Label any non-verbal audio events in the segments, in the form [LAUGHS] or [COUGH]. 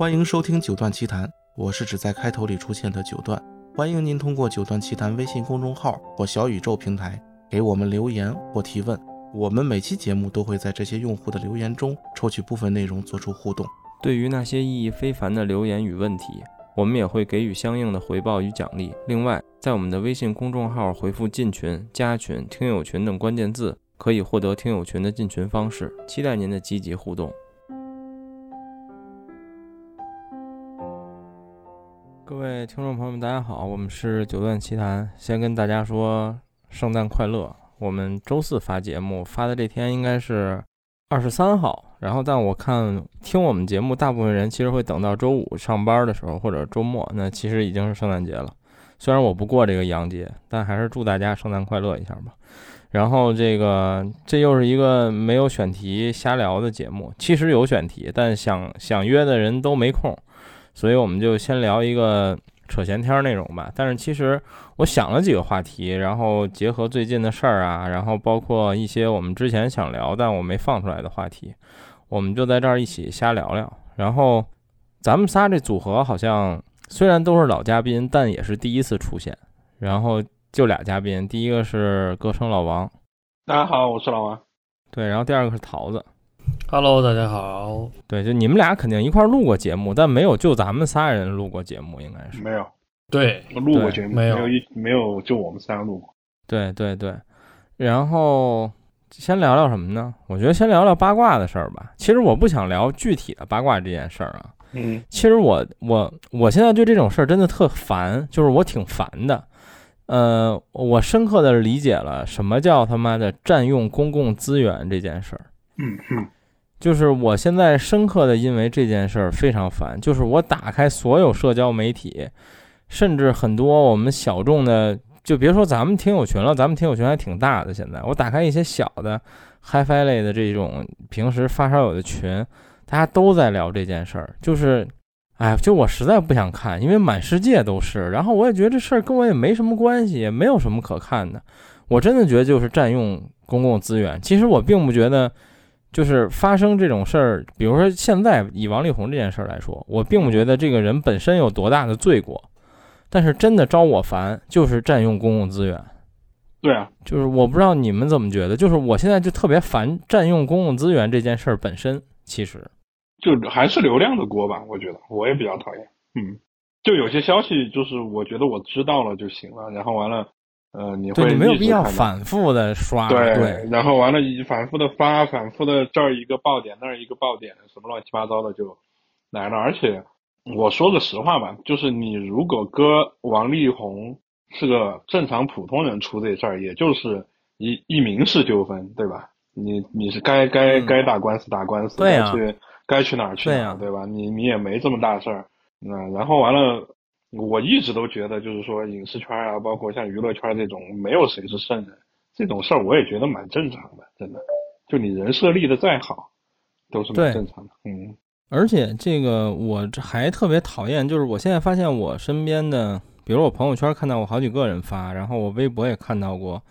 欢迎收听九段奇谈，我是只在开头里出现的九段。欢迎您通过九段奇谈微信公众号或小宇宙平台给我们留言或提问，我们每期节目都会在这些用户的留言中抽取部分内容做出互动。对于那些意义非凡的留言与问题，我们也会给予相应的回报与奖励。另外，在我们的微信公众号回复“进群”“加群”“听友群”等关键字，可以获得听友群的进群方式。期待您的积极互动。各位听众朋友们，大家好，我们是九段奇谈。先跟大家说圣诞快乐。我们周四发节目，发的这天应该是二十三号。然后，但我看听我们节目，大部分人其实会等到周五上班的时候或者周末，那其实已经是圣诞节了。虽然我不过这个洋节，但还是祝大家圣诞快乐一下吧。然后这个这又是一个没有选题瞎聊的节目，其实有选题，但想想约的人都没空。所以我们就先聊一个扯闲天内容吧。但是其实我想了几个话题，然后结合最近的事儿啊，然后包括一些我们之前想聊但我没放出来的话题，我们就在这儿一起瞎聊聊。然后咱们仨这组合好像虽然都是老嘉宾，但也是第一次出现。然后就俩嘉宾，第一个是歌声老王，大家好，我是老王。对，然后第二个是桃子。Hello，大家好。对，就你们俩肯定一块录过节目，但没有就咱们仨人录过节目，应该是没有。对，录过节目没有一没有就我们仨录过。对对对，然后先聊聊什么呢？我觉得先聊聊八卦的事儿吧。其实我不想聊具体的八卦这件事儿啊。嗯。其实我我我现在对这种事儿真的特烦，就是我挺烦的。呃，我深刻的理解了什么叫他妈的占用公共资源这件事儿。嗯嗯。就是我现在深刻的因为这件事儿非常烦，就是我打开所有社交媒体，甚至很多我们小众的，就别说咱们听友群了，咱们听友群还挺大的。现在我打开一些小的 HiFi 类的这种平时发烧友的群，大家都在聊这件事儿，就是，哎，就我实在不想看，因为满世界都是。然后我也觉得这事儿跟我也没什么关系，也没有什么可看的。我真的觉得就是占用公共资源。其实我并不觉得。就是发生这种事儿，比如说现在以王力宏这件事儿来说，我并不觉得这个人本身有多大的罪过，但是真的招我烦就是占用公共资源。对啊，就是我不知道你们怎么觉得，就是我现在就特别烦占用公共资源这件事儿本身，其实就还是流量的锅吧，我觉得我也比较讨厌。嗯，就有些消息就是我觉得我知道了就行了，然后完了。呃，你会没有必要反复的刷，对，然后完了反复的发，反复的这儿一个爆点，那儿一个爆点，什么乱七八糟的就来了。而且我说个实话吧，就是你如果搁王力宏是个正常普通人出这事儿，也就是一一民事纠纷，对吧？你你是该该该打官司打官司，该去该去哪儿去哪儿，对吧？你你也没这么大事儿，那然后完了。我一直都觉得，就是说影视圈啊，包括像娱乐圈这种，没有谁是圣人。这种事儿我也觉得蛮正常的，真的。就你人设立的再好，都是蛮正常的。嗯。而且这个我还特别讨厌，就是我现在发现我身边的，比如我朋友圈看到我好几个人发，然后我微博也看到过。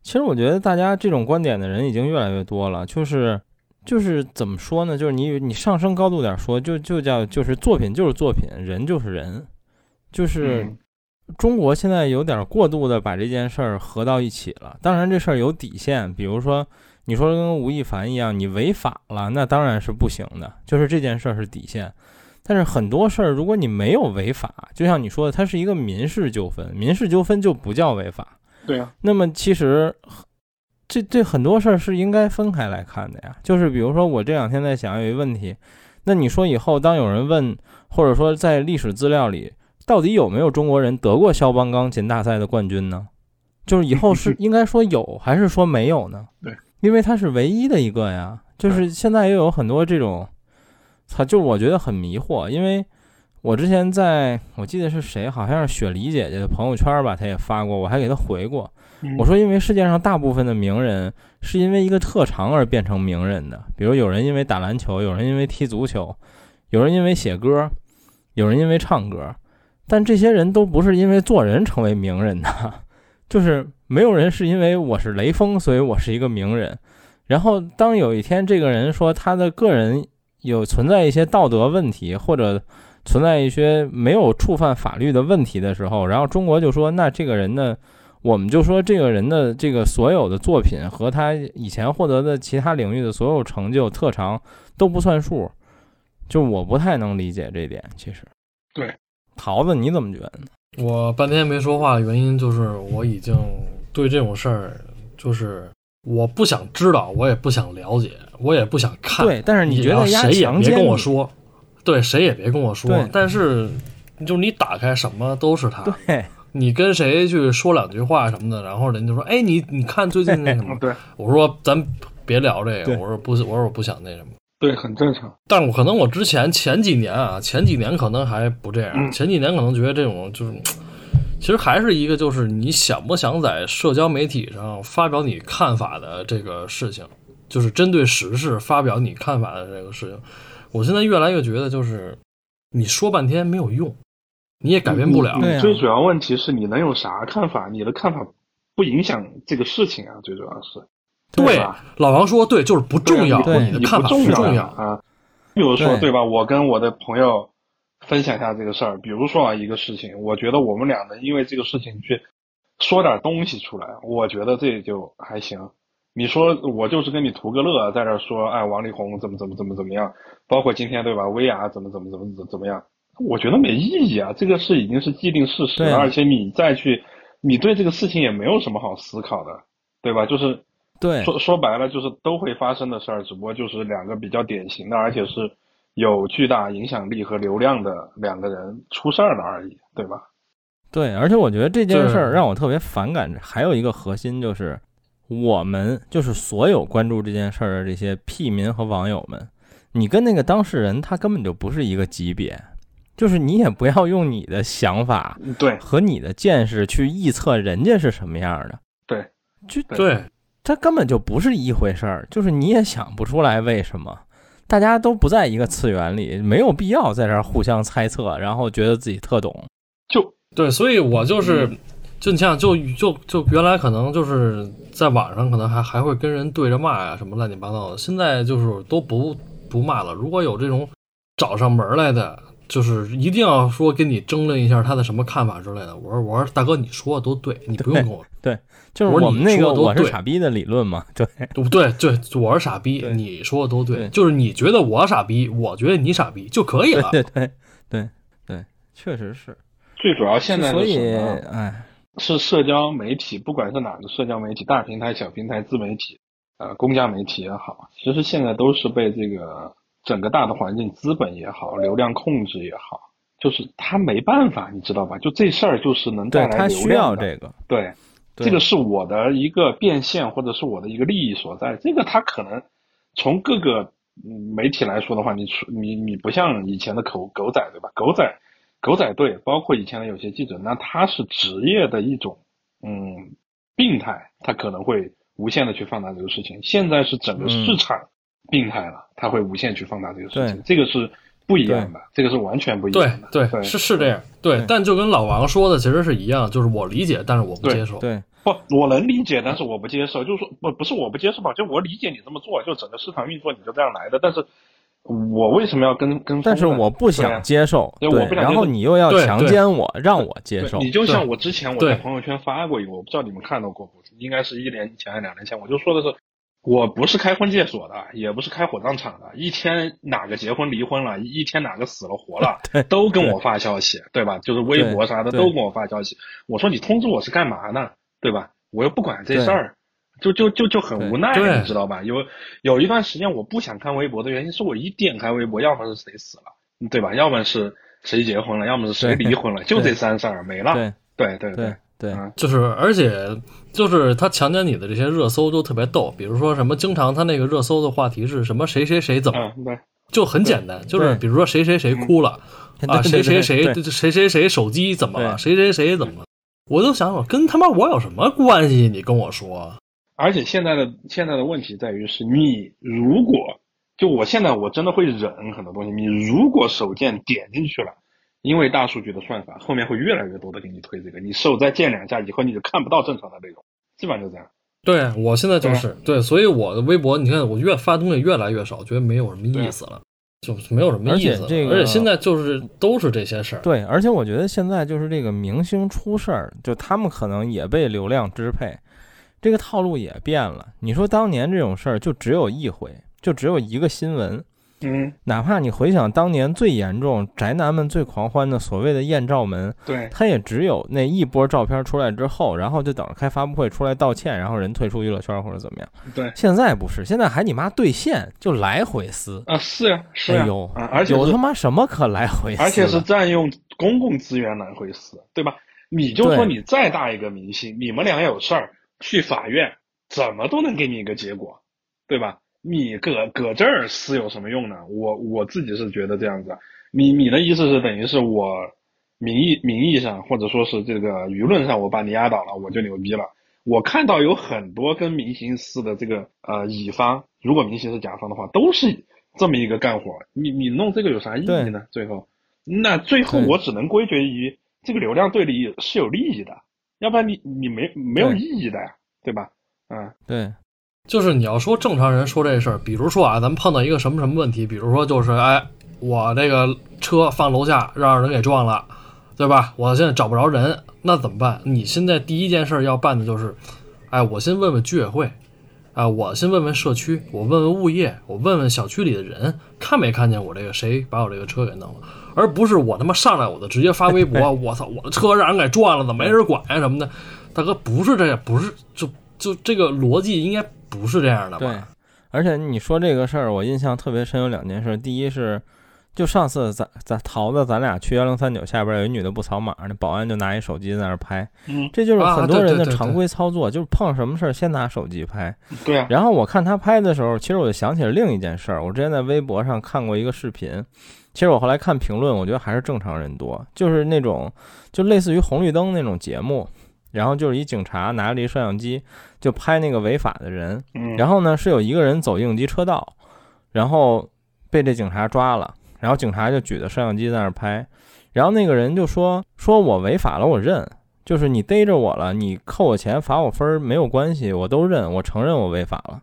其实我觉得大家这种观点的人已经越来越多了。就是就是怎么说呢？就是你你上升高度点说，就就叫就是作品就是作品，人就是人。就是中国现在有点过度的把这件事儿合到一起了。当然，这事儿有底线，比如说你说跟吴亦凡一样，你违法了，那当然是不行的。就是这件事儿是底线。但是很多事儿，如果你没有违法，就像你说的，它是一个民事纠纷，民事纠纷就不叫违法。对啊。那么其实这这很多事儿是应该分开来看的呀。就是比如说我这两天在想有一个问题，那你说以后当有人问，或者说在历史资料里。到底有没有中国人得过肖邦钢琴大赛的冠军呢？就是以后是 [LAUGHS] 应该说有还是说没有呢？对，因为他是唯一的一个呀。就是现在又有很多这种，他就我觉得很迷惑。因为我之前在我记得是谁，好像是雪梨姐姐的朋友圈吧，她也发过，我还给她回过。我说，因为世界上大部分的名人是因为一个特长而变成名人的，比如有人因为打篮球，有人因为踢足球，有人因为写歌，有人因为唱歌。但这些人都不是因为做人成为名人的，[LAUGHS] 就是没有人是因为我是雷锋，所以我是一个名人。然后当有一天这个人说他的个人有存在一些道德问题，或者存在一些没有触犯法律的问题的时候，然后中国就说，那这个人呢，我们就说这个人的这个所有的作品和他以前获得的其他领域的所有成就特长都不算数，就我不太能理解这点。其实，对，桃子你怎么觉得呢？我半天没说话的原因就是我已经对这种事儿，就是我不想知道，我也不想了解，我也不想看。对，但是你你觉得谁也别跟我说，对，谁也别跟我说对。但是，就是你打开什么都是他，对你跟谁去说两句话什么的，然后人就说：“哎，你你看最近那什么嗯，？” [LAUGHS] 对我说：“咱别聊这个。”我说：“不，我说我不想那什么。”对，很正常。但是我可能我之前前几年啊，前几年可能还不这样，嗯前几年可能觉得这种就是，[TSK] 其实还是一个就是你想不想在社交媒体上发表你看法的这个事情，就是针对时事发表你看法的这个事情。我现在越来越觉得就是你说半天没有用，你也改变不了。最主要问题是你能有啥看法？你的看法不影响这个事情啊，最主要是。对吧老王说对，就是不重要，你你的看法重重要啊。比如说，对对吧？我跟我的朋友分享一下这个事儿。比如说啊，一个事情，我觉得我们俩能因为这个事情去说点东西出来，我觉得这就还行。你说我就是跟你图个乐，在这儿说，哎，王力宏怎么怎么怎么怎么样，包括今天对吧，薇娅怎么怎么怎么怎么怎么样，我觉得没意义啊。这个是已经是既定事实而且你再去，你对这个事情也没有什么好思考的，对吧？就是对。说说白了就是都会发生的事儿，只不过就是两个比较典型的，而且是有巨大影响力和流量的两个人出事儿了而已，对吧？对，而且我觉得这件事儿让我特别反感，还有一个核心就是，我们就是所有关注这件事儿的这些屁民和网友们，你跟那个当事人他根本就不是一个级别，就是你也不要用你的想法嗯对。和你的见识去臆测人家是什么样的，对，就对，他根本就不是一回事儿，就是你也想不出来为什么。大家都不在一个次元里，没有必要在这儿互相猜测，然后觉得自己特懂。就对，所以我就是，嗯就你像就就就原来可能就是在网上可能还还会跟人对着骂呀什么乱七八糟的，现在就是都不不骂了。如果有这种找上门来的，就是一定要说跟你争论一下他的什么看法之类的。我说我说大哥，你说的都对，你不用跟我对就是我们那个我是傻逼的理论嘛，[LAUGHS] 对对对对，我是傻逼，你说的都对，就是你觉得我傻逼，我觉得你傻逼就可以了。[LAUGHS] 对对对对，确实是。最主要现在所以是什么？哎，是社交媒体，不管是哪个社交媒体，大平台、小平台、自媒体，呃，公家媒体也好，其实现在都是被这个整个大的环境、资本也好、流量控制也好，就是他没办法，你知道吧？就这事儿就是能带来对他需流量的。要这个，对，对这个是我的一个变现，或者是我的一个利益所在。这个他可能从各个嗯媒体来说的话，你出你你不像以前的狗狗仔对吧？狗仔狗仔队，包括以前的有些记者，那他是职业的一种嗯病态，他可能会无限的去放大这个事情。现在是整个市场病态了，他会无限去放大这个事情，这个是不一样的，这个是完全不一样的。对，对，是是这样，对对，但就跟老王说的其实是一样，就是我理解，但是我不接受。对不，我能理解，但是我不接受。就是说，不不是我不接受吧，就我理解你这么做，就整个市场运作你就这样来的。但是，我为什么要跟跟？但是我不想接受，对我不想接受然后你又要强奸我，让我接受，你就像我之前我在朋友圈发过一个，我不知道你们看到过不？应该是一年前还是两年前，我就说的是，我不是开婚介所的，也不是开火葬场的，一天哪个结婚离婚了，一天哪个死了活了，[LAUGHS] 都跟我发消息，对吧？就是微博啥的都跟我发消息。我说你通知我是干嘛呢？对吧？我又不管这事儿，就就就就很无奈，你知道吧？有有一段时间我不想看微博的原因是我一点开微博，要么是谁死了，对吧？要么是谁结婚了，要么是谁离婚了，[LAUGHS] 就这三事儿没了。对对对对。就是，而且就是他强奸你的这些热搜都特别逗，比如说什么，经常他那个热搜的话题是什么谁谁谁怎么，嗯，对，就很简单，就是比如说谁谁谁哭了啊，对谁谁对谁谁谁谁手机怎么了，谁谁谁怎么了，我就想想跟他妈我有什么关系？你跟我说，而且现在的现在的问题在于是你如果就我现在我真的会忍很多东西，你如果手贱点进去了，因为大数据的算法，后面会越来越多的给你推这个，你手再贱两下以后你就看不到正常的内容，基本上就这样。对我现在就是对，所以我的微博你看我越发东西越来越少，觉得没有什么意思了。就没有什么意思。而且这个而且现在就是都是这些事儿。对，而且我觉得现在就是这个明星出事儿，就他们可能也被流量支配，这个套路也变了。你说当年这种事儿就只有一回，就只有一个新闻，嗯，哪怕你回想当年最严重、宅男们最狂欢的所谓的艳照门，对，他也只有那一波照片出来之后，然后就等着开发布会出来道歉，然后人退出娱乐圈或者怎么样。对现在不是，现在还你妈兑现就来回撕，啊，是呀，是呀哎呦，啊，而且是有他妈什么可来回撕？而且是占用公共资源来回撕，对吧？你就说你再大一个明星，你们俩有事儿去法院，怎么都能给你一个结果，对吧？你搁搁这儿撕有什么用呢？我我自己是觉得这样子。你你的意思是等于是我名义名义上或者说是这个舆论上我把你压倒了，我就牛逼了。我看到有很多跟明星撕的这个呃乙方，如果明星是甲方的话，都是这么一个干活。你你弄这个有啥意义呢？最后，那最后我只能归结于这个流量对你是有利益的，要不然你你没没有意义的呀，对吧？嗯，对就是你要说正常人说这事儿，比如说啊，咱们碰到一个什么什么问题，比如说就是哎，我这个车放楼下让人给撞了，对吧？我现在找不着人，那怎么办？你现在第一件事要办的就是，哎，我先问问居委会，啊，我先问问社区，我问问物业，我问问小区里的人，看没看见我这个谁把我这个车给弄了，而不是我他妈上来我就直接发微博，[LAUGHS] 我操，我的车让人给撞了，怎么没人管呀、什么的？大哥，不是这样，不是就就这个逻辑应该不是这样的吧？对，而且你说这个事儿，我印象特别深，有两件事。第一是，就上次咱咱桃子咱俩去幺零三九下边有一女的不扫码，那保安就拿一手机在那儿拍，嗯，这就是啊很多人的常规操作，就是碰什么事儿先拿手机拍。对啊，然后我看他拍的时候，其实我就想起了另一件事儿。我之前在微博上看过一个视频，其实我后来看评论，我觉得还是正常人多，就是那种就类似于红绿灯那种节目，然后就是一警察拿着一摄像机就拍那个违法的人，嗯，然后呢是有一个人走应急车道，然后被这警察抓了，然后警察就举着摄像机在那儿拍，然后那个人就说说我违法了，我认。就是你逮着我了，你扣我钱罚我分儿没有关系，我都认，我承认我违法了，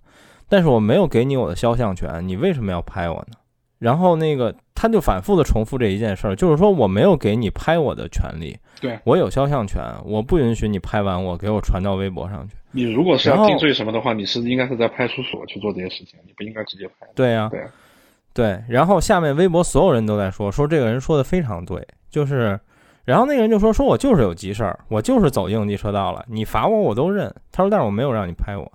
但是我没有给你我的肖像权，你为什么要拍我呢？然后那个他就反复的重复这一件事儿，就是说我没有给你拍我的权利，对我有肖像权，我不允许你拍完我给我传到微博上去。你如果是要定罪什么的话，你是应该是在派出所去做这些事情，你不应该直接拍。对呀、对啊，对，然后下面微博所有人都在说，说这个人说的非常对，就是，然后那个人就说，说我就是有急事儿，我就是走应急车道了，你罚我我都认。他说，但是我没有让你拍我。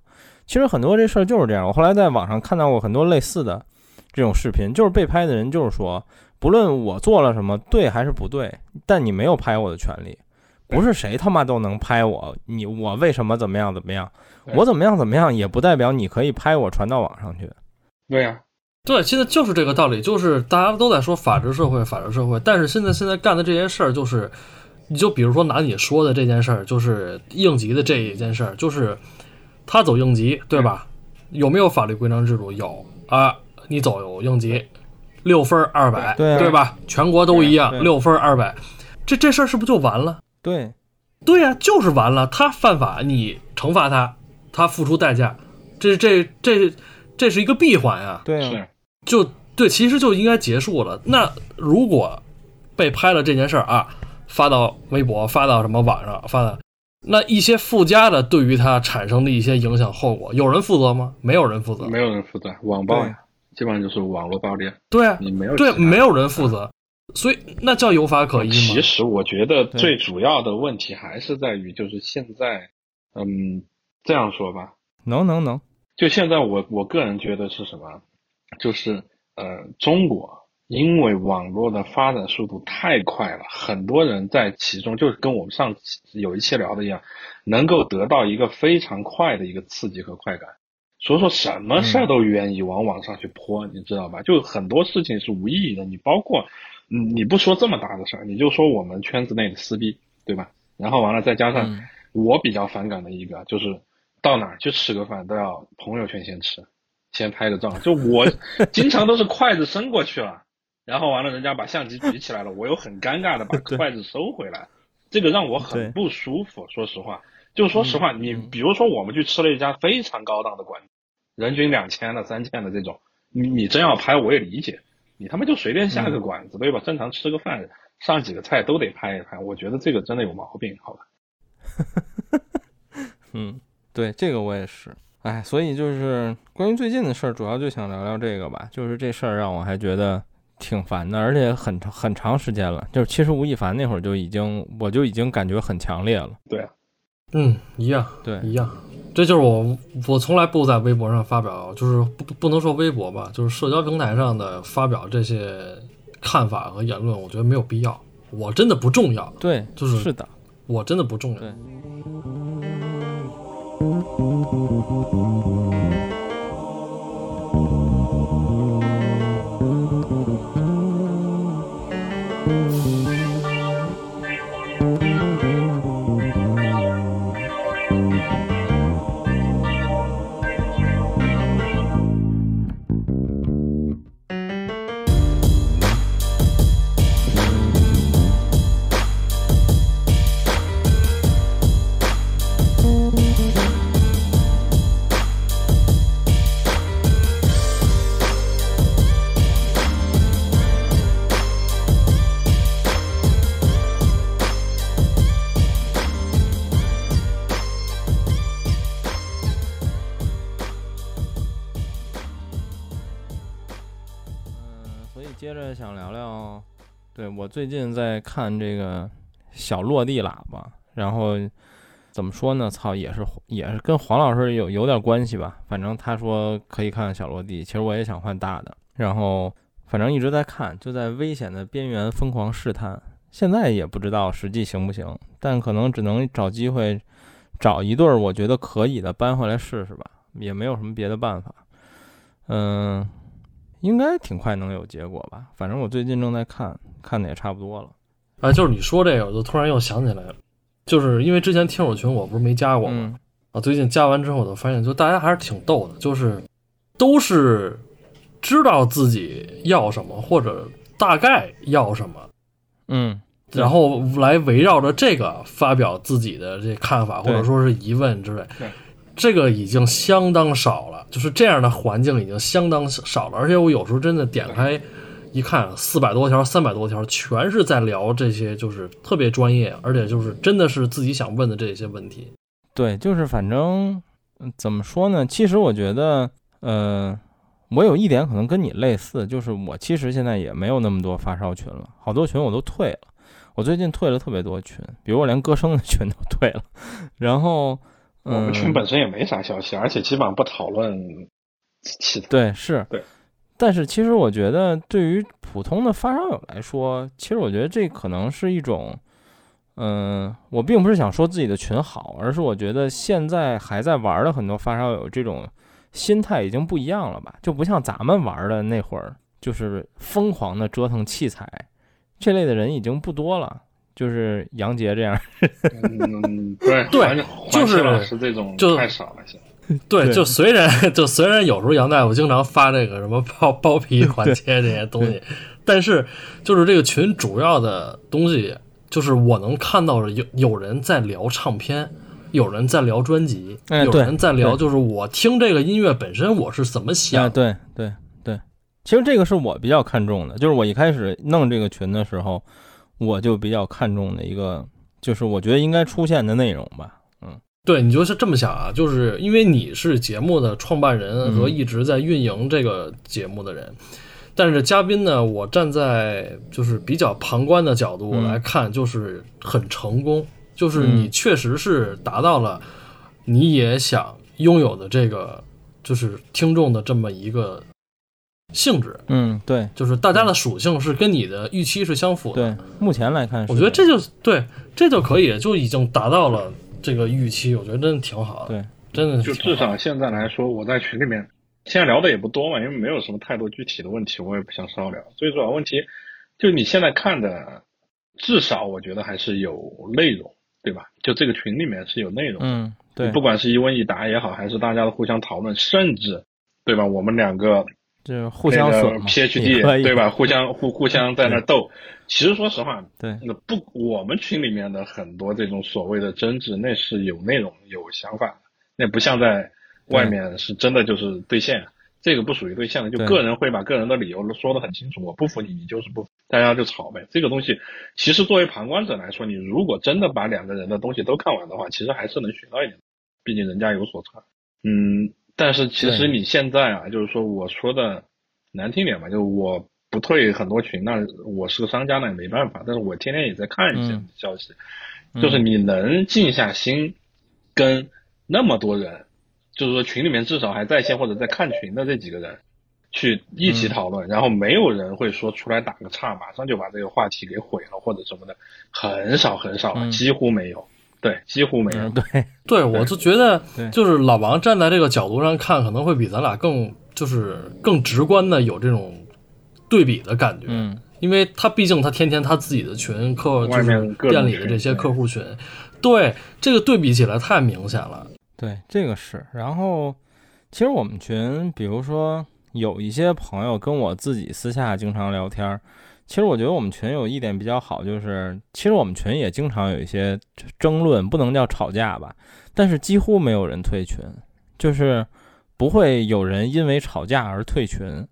其实很多这事儿就是这样，我后来在网上看到过很多类似的这种视频，就是被拍的人就是说，不论我做了什么对还是不对，但你没有拍我的权利，不是谁他妈都能拍我，你我为什么怎么样怎么样，我怎么样怎么样也不代表你可以拍我传到网上去。对呀、对，现在就是这个道理，就是大家都在说法治社会，法治社会，但是现在现在干的这些事儿，就是，你就比如说拿你说的这件事儿，就是应急的这一件事儿，就是他走应急，对吧？有没有法律规章制度？有啊，你走有应急，六分二百，对啊吧？全国都一样，六分二百，这这事儿是不是就完了？对，对呀、就是完了。他犯法，你惩罚他，他付出代价，这这这这是一个闭环呀。对就对，其实就应该结束了。那如果被拍了这件事儿啊，发到微博，发到什么网上，发到那一些附加的对于他产生的一些影响后果，有人负责吗？没有人负责。没有人负责网暴呀，基本上就是网络暴力，对啊，你没有对，没有人负责，所以那叫有法可依吗？其实我觉得最主要的问题还是在于，就是现在，嗯，这样说吧，能能能，就现在我我个人觉得是什么，就是呃，中国因为网络的发展速度太快了，很多人在其中就是跟我们上期有一期聊的一样，能够得到一个非常快的一个刺激和快感，所以说什么事儿都愿意往网上去泼，你知道吧？就很多事情是无意义的，你包括嗯，你不说这么大的事儿，你就说我们圈子内的撕逼，对吧？然后完了再加上嗯我比较反感的一个就是到哪儿去吃个饭都要朋友圈先吃，先拍个照。就我 [LAUGHS] 经常都是筷子伸过去了，然后完了人家把相机举起来了，我又很尴尬的把筷子收回来，这个让我很不舒服。说实话，就说实话，你嗯比如说我们去吃了一家非常高档的馆子，人均两千的、三千的这种，你你真要拍我也理解。你他妈就随便下个馆子，对吧？正常吃个饭，上几个菜都得拍一拍，我觉得这个真的有毛病，好吧？[LAUGHS] 嗯，对，这个我也是。哎，所以就是关于最近的事儿，主要就想聊聊这个吧。就是这事儿让我还觉得挺烦的，而且很长很长时间了。就是其实吴亦凡那会儿就已经，我就已经感觉很强烈了。对啊，嗯，一样，对，一样。这就是我，我从来不在微博上发表，就是不不能说微博吧，就是社交平台上的发表这些看法和言论，我觉得没有必要。我真的不重要，对，就是是的，我真的不重要。对。我最近在看这个小落地喇叭，然后怎么说呢？操，也是也是跟黄老师有有点关系吧。反正他说可以看小落地，其实我也想换大的，然后反正一直在看，就在危险的边缘疯狂试探。现在也不知道实际行不行，但可能只能找机会找一对儿我觉得可以的搬回来试试吧，也没有什么别的办法。嗯。应该挺快能有结果吧，反正我最近正在看，看的也差不多了。啊，就是你说这个，我就突然又想起来了，就是因为之前听友群我不是没加过吗？啊，最近加完之后，我就发现，就大家还是挺逗的，就是都是知道自己要什么或者大概要什么，嗯，然后来围绕着这个发表自己的这看法或者说是疑问之类。这个已经相当少了，就是这样的环境已经相当少了。而且我有时候真的点开一看，四百多条、三百多条，全是在聊这些，就是特别专业，而且就是真的是自己想问的这些问题。对，就是反正怎么说呢？其实我觉得，呃，我有一点可能跟你类似，就是我其实现在也没有那么多发烧群了，好多群我都退了。我最近退了特别多群，比如我连歌声的群都退了，然后。我们群本身也没啥消息，而且基本上不讨论其他。对，是。对。但是其实我觉得，对于普通的发烧友来说，其实我觉得这可能是一种，嗯，我并不是想说自己的群好，而是我觉得现在还在玩的很多发烧友，这种心态已经不一样了吧？就不像咱们玩的那会儿，就是疯狂的折腾器材，这类的人已经不多了。就是杨杰这样，嗯，对对，就是是这种就太少了，行。[LAUGHS] 对，就虽然 [LAUGHS] 就虽然有时候杨大夫经常发这个什么包包皮环切这些东西，但是就是这个群主要的东西，就是我能看到有有人在聊唱片，有人在聊专辑，有人在聊，就是我听这个音乐本身我是怎么想。对对对，其实这个是我比较看重的，就是我一开始弄这个群的时候。我就比较看重的一个，就是我觉得应该出现的内容吧。嗯，对，你就是这么想啊？就是因为你是节目的创办人和一直在运营这个节目的人，但是嘉宾呢，我站在就是比较旁观的角度来看，就是很成功，就是你确实是达到了你也想拥有的这个，就是听众的这么一个。性质，嗯，对，就是大家的属性是跟你的预期是相符的。对，目前来看，我觉得这就对，这就可以，就已经达到了这个预期。我觉得真的挺好的，对，真的就至少现在来说，我在群里面现在聊的也不多嘛，因为没有什么太多具体的问题，我也不想骚聊。最主要问题就你现在看的，至少我觉得还是有内容，对吧？就这个群里面是有内容，嗯，对，不管是一问一答也好，还是大家的互相讨论，甚至对吧？我们两个。就是互相损 PhD 对吧？互相互互相在那斗。其实说实话，对，那不我们群里面的很多这种所谓的争执，那是有内容、有想法的，那不像在外面是真的就是兑现。这个不属于兑现的，就个人会把个人的理由说得很清楚，我不服你，你就是不服，大家就吵呗。这个东西其实作为旁观者来说，你如果真的把两个人的东西都看完的话，其实还是能学到一点，毕竟人家有所长。嗯，但是其实你现在啊，就是说我说的难听点吧，就是我不退很多群，那我是个商家，那也没办法。但是我天天也在看一些嗯消息，就是你能静下心跟那么多人，就是说群里面至少还在线或者在看群的这几个人。去一起嗯讨论，然后没有人会说出来打个岔，马上就把这个话题给毁了或者什么的，很少很少，嗯几乎没有，对，几乎没有嗯，。对，[LAUGHS] 对，我就觉得就是老王站在这个角度上看，可能会比咱俩更就是更直观的有这种对比的感觉。嗯因为他毕竟他天天他自己的群客就是店里的这些客户群，对这个对比起来太明显了。对，这个是。然后，其实我们群，比如说有一些朋友跟我自己私下经常聊天儿，其实我觉得我们群有一点比较好，就是其实我们群也经常有一些争论，不能叫吵架吧，但是几乎没有人退群，就是不会有人因为吵架而退群。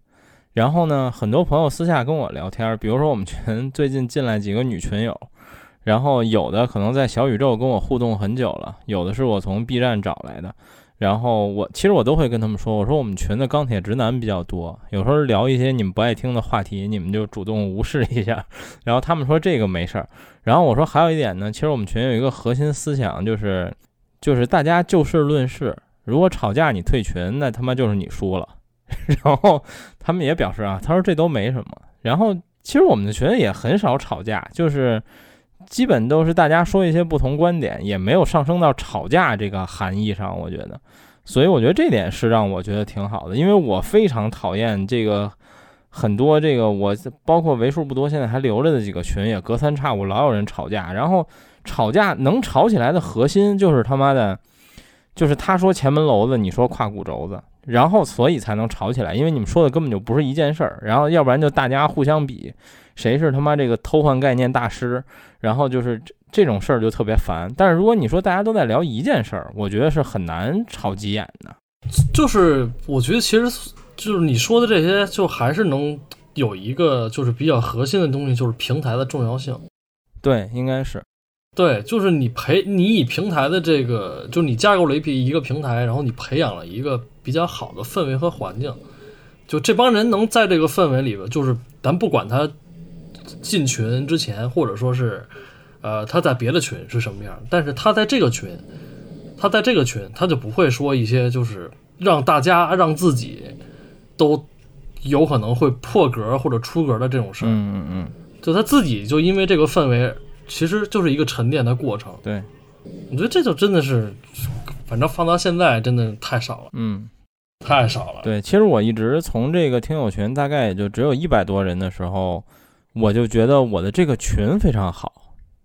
然后呢，很多朋友私下跟我聊天，比如说我们群 [LAUGHS] 最近进来几个女群友，然后有的可能在小宇宙跟我互动很久了，有的是我从 B 站找来的。然后我其实我都会跟他们说，我说我们群的钢铁直男比较多，有时候聊一些你们不爱听的话题，你们就主动无视一下。[LAUGHS] 然后他们说这个没事儿。然后我说还有一点呢，其实我们群有一个核心思想就是，就是大家就事论事。如果吵架你退群，那他妈就是你输了。[LAUGHS] 然后他们也表示啊，他说这都没什么。然后其实我们的群也很少吵架，就是基本都是大家说一些不同观点，也没有上升到吵架这个含义上，我觉得。所以我觉得这点是让我觉得挺好的，因为我非常讨厌这个很多这个我包括为数不多现在还留着的几个群，也隔三差五老有人吵架，然后吵架能吵起来的核心就是他妈的，就是他说前门楼子，你说胯骨轴子，然后所以才能吵起来，因为你们说的根本就不是一件事儿，然后要不然就大家互相比谁是他妈这个偷换概念大师，然后就是这这种事儿就特别烦。但是如果你说大家都在聊一件事儿，我觉得是很难吵急眼的。就是我觉得其实就是你说的这些，就还是能有一个就是比较核心的东西，就是平台的重要性。对，应该是，对，就是你培你以平台的这个，就是你架构了一批一个平台，然后你培养了一个比较好的氛围和环境，就这帮人能在这个氛围里边，就是咱不管他进群之前，或者说是呃他在别的群是什么样，但是他在这个群，他在这个群，他就不会说一些就是让大家让自己都有可能会破格或者出格的这种事儿，嗯嗯嗯，就他自己就因为这个氛围，其实就是一个沉淀的过程。对，我觉得这就真的是，反正放到现在真的太少了，嗯。太少了。对，其实我一直从这个听友群大概也就只有一百多人的时候，我就觉得我的这个群非常好，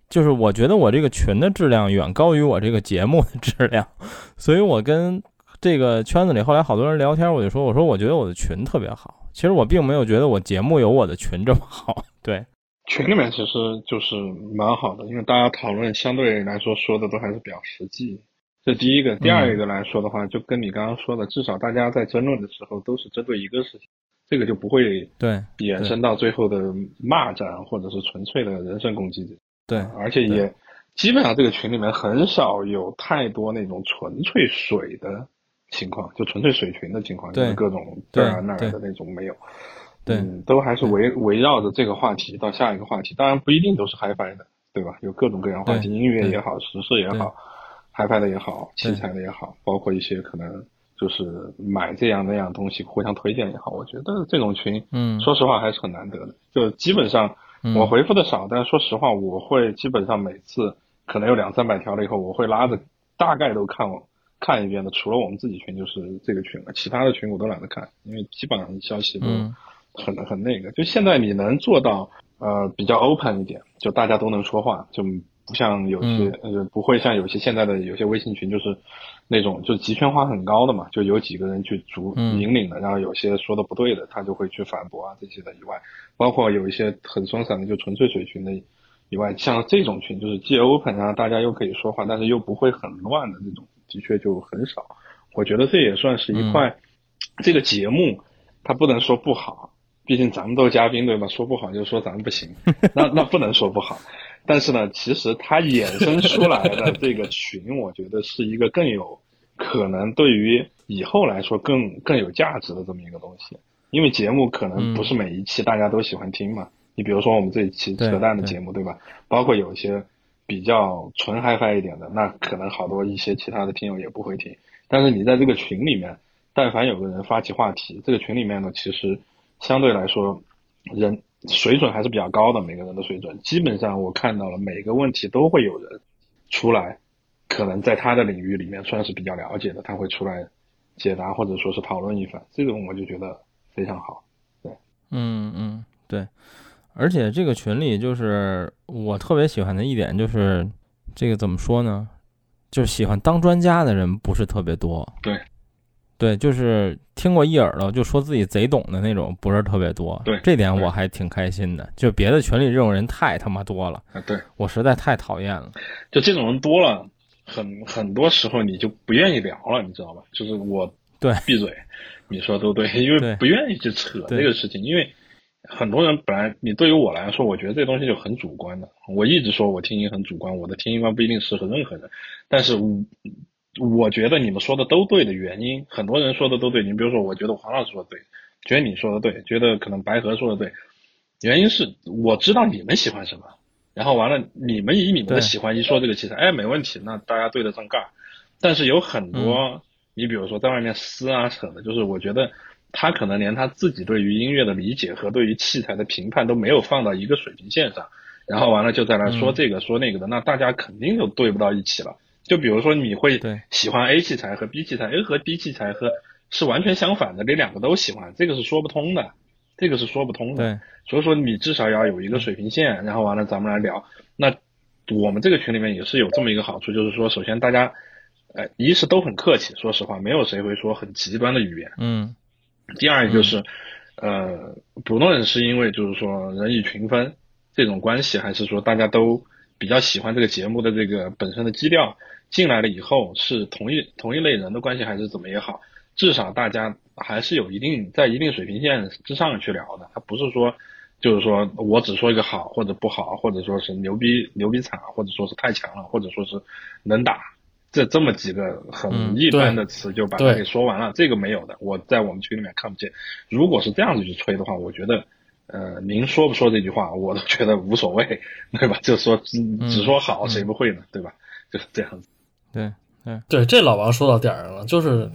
就是我觉得我这个群的质量远高于我这个节目的质量，[LAUGHS] 所以我跟这个圈子里后来好多人聊天，我就说，我说我觉得我的群特别好，其实我并没有觉得我节目有我的群这么好，[LAUGHS] 对，群里面其实就是蛮好的，因为大家讨论相对来说说的都还是比较实际。这第一个，第二一个来说的话，就跟你刚刚说的，至少大家在争论的时候都是针对一个事情，这个就不会对，延伸到最后的骂战或者是纯粹的人身攻击。对，而且也基本上这个群里面很少有太多那种纯粹水的情况，就纯粹水群的情况，就是各种这儿啊那儿的那种没有。对。嗯，都还是围围绕着这个话题到下一个话题，当然不一定都是 HiFi 的，对吧？有各种各样话题，音乐也好，时事也好，HiFi 的也好，器材的也好，包括一些可能就是买这样那样东西互相推荐也好，我觉得这种群，嗯。说实话还是很难得的。就基本上嗯。我回复的少，但是说实话，我会基本上每次可能有两三百条了以后，我会拉着大概都看我看一遍的，除了我们自己群就是这个群了，其他的群我都懒得看，因为基本上消息都嗯很很那个。就现在你能做到呃比较 open 一点，就大家都能说话，就不像有些、呃不会像有些现在的有些微信群就是那种就集权化很高的嘛，就有几个人去主嗯引领的，然后有些说的不对的，他就会去反驳啊这些的以外，包括有一些很松散的就纯粹水群的以外，像这种群就是既 open 啊，大家又可以说话，但是又不会很乱的这种，的确就很少。我觉得这也算是一块这个节目它不能说不好，毕竟咱们都是嘉宾对吧？说不好就说咱们不行，那那不能说不好。但是呢，其实它衍生出来的这个群，我觉得是一个更有可能对于以后来说更更有价值的这么一个东西。因为节目可能不是每一期大家都喜欢听嘛。你比如说我们这一期扯淡的节目，对吧？包括有一些比较纯 HiFi 一点的，那可能好多一些其他的听友也不会听。但是你在这个群里面，但凡有个人发起话题，这个群里面呢，其实相对来说人。水准还是比较高的，每个人的水准，基本上我看到了每个问题都会有人出来，可能在他的领域里面算是比较了解的，他会出来解答或者说是讨论一番，这种我就觉得非常好。对，嗯嗯，对，而且这个群里就是我特别喜欢的一点就是这个怎么说呢？就是喜欢当专家的人不是特别多。对。对，就是听过一耳朵就说自己贼懂的那种，不是特别多。对，这点我还挺开心的。就别的群里这种人太他妈多了，对我实在太讨厌了。就这种人多了，很很多时候你就不愿意聊了，你知道吧？就是我对闭嘴，你说都对，因为不愿意去扯这个事情。因为很多人本来你对于我来说，我觉得这东西就很主观的。我一直说我听音很主观，我的听音观不一定适合任何人，但是。我觉得你们说的都对的原因，很多人说的都对。你比如说，我觉得黄老师说的对，觉得你说的对，觉得可能白河说的对。原因是我知道你们喜欢什么，然后完了，你们以你们的喜欢一说这个器材，哎，没问题，那大家对得上杠。但是有很多，你比如说在外面撕啊扯的，就是我觉得他可能连他自己对于音乐的理解和对于器材的评判都没有放到一个水平线上，然后完了就再来说这个说那个的，那大家肯定就对不到一起了。就比如说，你会喜欢 A 器材和 B 器材，A 和 B 器材和是完全相反的，你两个都喜欢，这个是说不通的，这个是说不通的。所以说你至少要有一个水平线，然后完了咱们来聊。那我们这个群里面也是有这么一个好处，就是说，首先大家，呃，一是都很客气，说实话，没有谁会说很极端的语言。嗯。第二就是，呃，不论是因为就是说人以群分这种关系，还是说大家都比较喜欢这个节目的这个本身的基调。进来了以后是同一同一类人的关系还是怎么也好，至少大家还是有一定在一定水平线之上去聊的。他不是说就是说我只说一个好或者不好，或者说是牛逼牛逼惨，或者说是太强了，或者说是能打，这这么几个很一般的词就把它给说完了。这个没有的，我在我们群里面看不见。如果是这样子去吹的话，我觉得呃，您说不说这句话我都觉得无所谓，对吧？就说只只说好，谁不会呢？对吧？就是这样子。对对对，这老王说到点儿上了，就是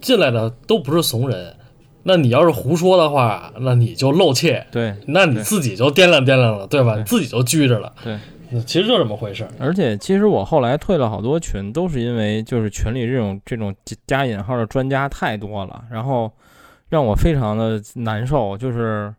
进来的都不是怂人，那你要是胡说的话，那你就露怯，对，那你自己就掂量掂量了，对吧？自己就拘着了，对，其实就这么回事。而且其实我后来退了好多群，都是因为就是群里这种这种加引号的专家太多了，然后让我非常的难受。就是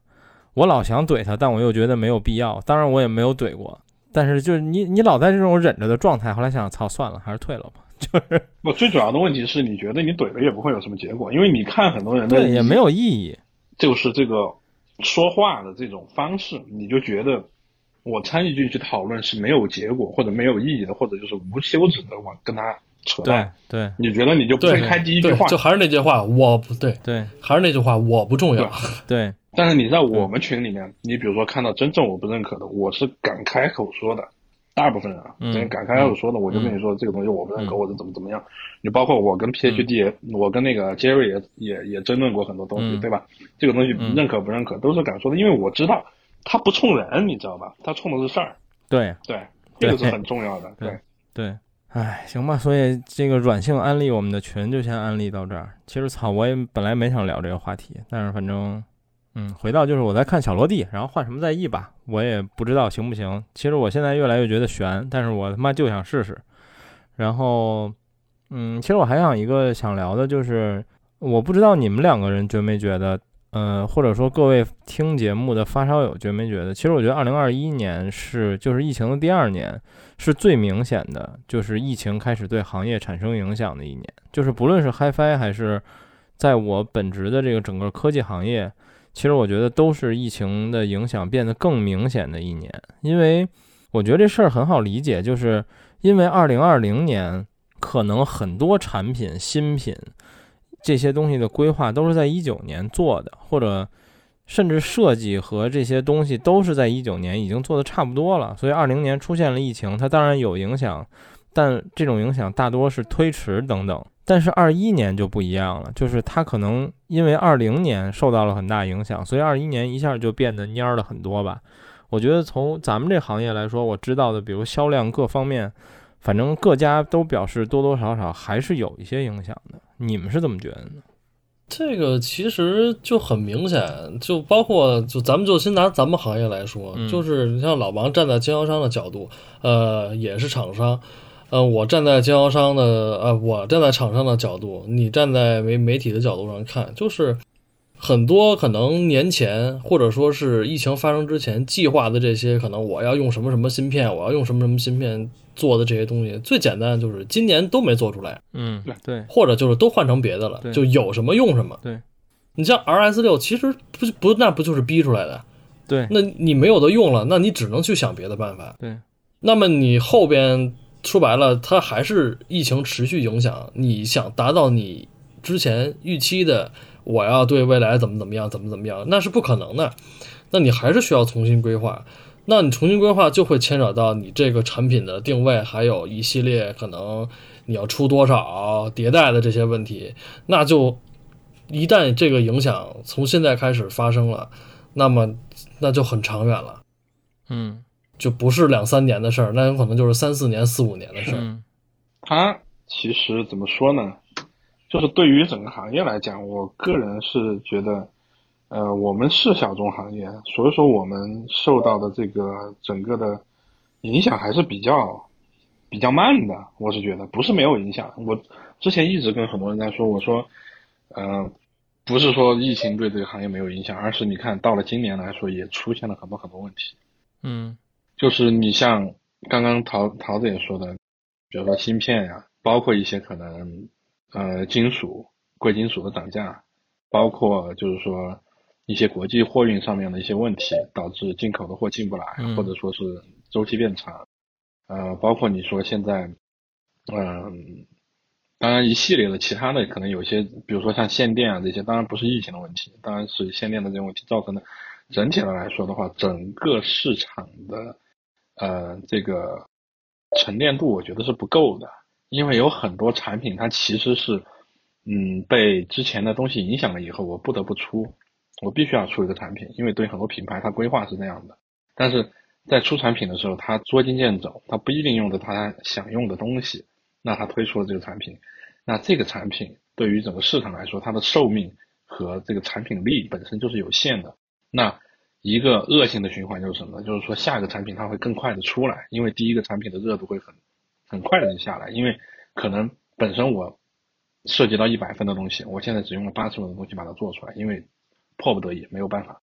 我老想怼他，但我又觉得没有必要，当然我也没有怼过。但是就是你你老在这种忍着的状态，后来想操算了，还是退了吧。就是不最主要的问题是你觉得你怼了也不会有什么结果，因为你看很多人的对也没有意义，就是这个说话的这种方式，你就觉得我参与进去讨论是没有结果或者没有意义的，或者就是无休止的往跟他扯淡。对，你觉得你就不会开第一句话，就还是那句话，我不对，对，还是那句话，我不重要。对。[LAUGHS] 但是你在我们群里面，你比如说看到真正我不认可的，我是敢开口说的。大部分人啊，嗯敢开口说的，我就跟你说这个东西我不认可，或者怎么怎么样。你包括我跟 PhD，我跟那个 Jerry 也也也争论过很多东西，对吧？这个东西认可不认可都是敢说的，因为我知道他不冲人，你知道吧？他冲的是事儿。对对，这个是很重要的。对对，哎，行吧。所以这个软性安利我们的群就先安利到这儿。其实操，我也本来没想聊这个话题，但是反正。嗯，回到就是我在看小落地，然后换什么在意吧，我也不知道行不行。其实我现在越来越觉得悬，但是我他妈就想试试。然后，嗯，其实我还想一个想聊的，就是我不知道你们两个人觉没觉得，呃，或者说各位听节目的发烧友觉没觉得，其实我觉得二零二一年是就是疫情的第二年，是最明显的，就是疫情开始对行业产生影响的一年，就是不论是 HiFi 还是在我本职的这个整个科技行业。其实我觉得都是疫情的影响变得更明显的一年，因为我觉得这事儿很好理解，就是因为二零二零年可能很多产品新品这些东西的规划都是在一九年做的，或者甚至设计和这些东西都是在一九年已经做的差不多了。所以二零年出现了疫情，它当然有影响，但这种影响大多是推迟等等。但是二一年就不一样了，就是它可能因为二零年受到了很大影响，所以二一年一下就变得蔫了很多吧。我觉得从咱们这行业来说，我知道的，比如销量各方面。反正各家都表示多多少少还是有一些影响的，你们是怎么觉得呢？这个其实就很明显，就包括就咱们就先拿咱们行业来说，就是你像老王站在经销商的角度，呃，也是厂商，呃，我站在经销商的，呃，我站在厂商的角度，你站在媒媒体的角度上看，就是。很多可能年前或者说是疫情发生之前计划的这些，可能我要用什么什么芯片，我要用什么什么芯片做的这些东西，最简单的就是今年都没做出来。嗯，对，或者就是都换成别的了，就有什么用什么。对，你像 R S 六，其实不不那不就是逼出来的？对，那你没有的用了，那你只能去想别的办法。对，那么你后边说白了，它还是疫情持续影响，你想达到你之前预期的。我要对未来怎么怎么样，怎么怎么样，那是不可能的。那你还是需要重新规划。那你重新规划就会牵扯到你这个产品的定位，还有一系列可能你要出多少迭代的这些问题。那就一旦这个影响从现在开始发生了，那么那就很长远了。嗯，就不是两三年的事儿，那有可能就是三四年、四五年的事儿。他其实怎么说呢？就是对于整个行业来讲，我个人是觉得，呃，我们是小众行业，所以说我们受到的这个整个的影响还是比较比较慢的。我是觉得不是没有影响。我之前一直跟很多人在说，我说，呃，不是说疫情对这个行业没有影响，而是你看到了今年来说，也出现了很多很多问题。嗯，就是你像刚刚桃桃子也说的，比如说芯片呀，包括一些可能。呃，金属、贵金属的涨价，包括就是说一些国际货运上面的一些问题，导致进口的货进不来，或者说是周期变长。呃，包括你说现在，嗯，当然一系列的其他的可能有些，比如说像限电啊这些，当然不是疫情的问题，当然是限电的这种问题造成的。整体的来说的话，整个市场的呃这个沉淀度，我觉得是不够的。因为有很多产品，它其实是，嗯，被之前的东西影响了以后，我不得不出，我必须要出一个产品。因为对很多品牌，它规划是这样的，但是在出产品的时候，它捉襟见肘，它不一定用的它想用的东西，那它推出了这个产品，那这个产品对于整个市场来说，它的寿命和这个产品力本身就是有限的。那一个恶性的循环就是什么？就是说下一个产品它会更快的出来，因为第一个产品的热度会很。很快的就下来，因为可能本身我涉及到一百分的东西，我现在只用了八十分的东西把它做出来，因为迫不得已没有办法。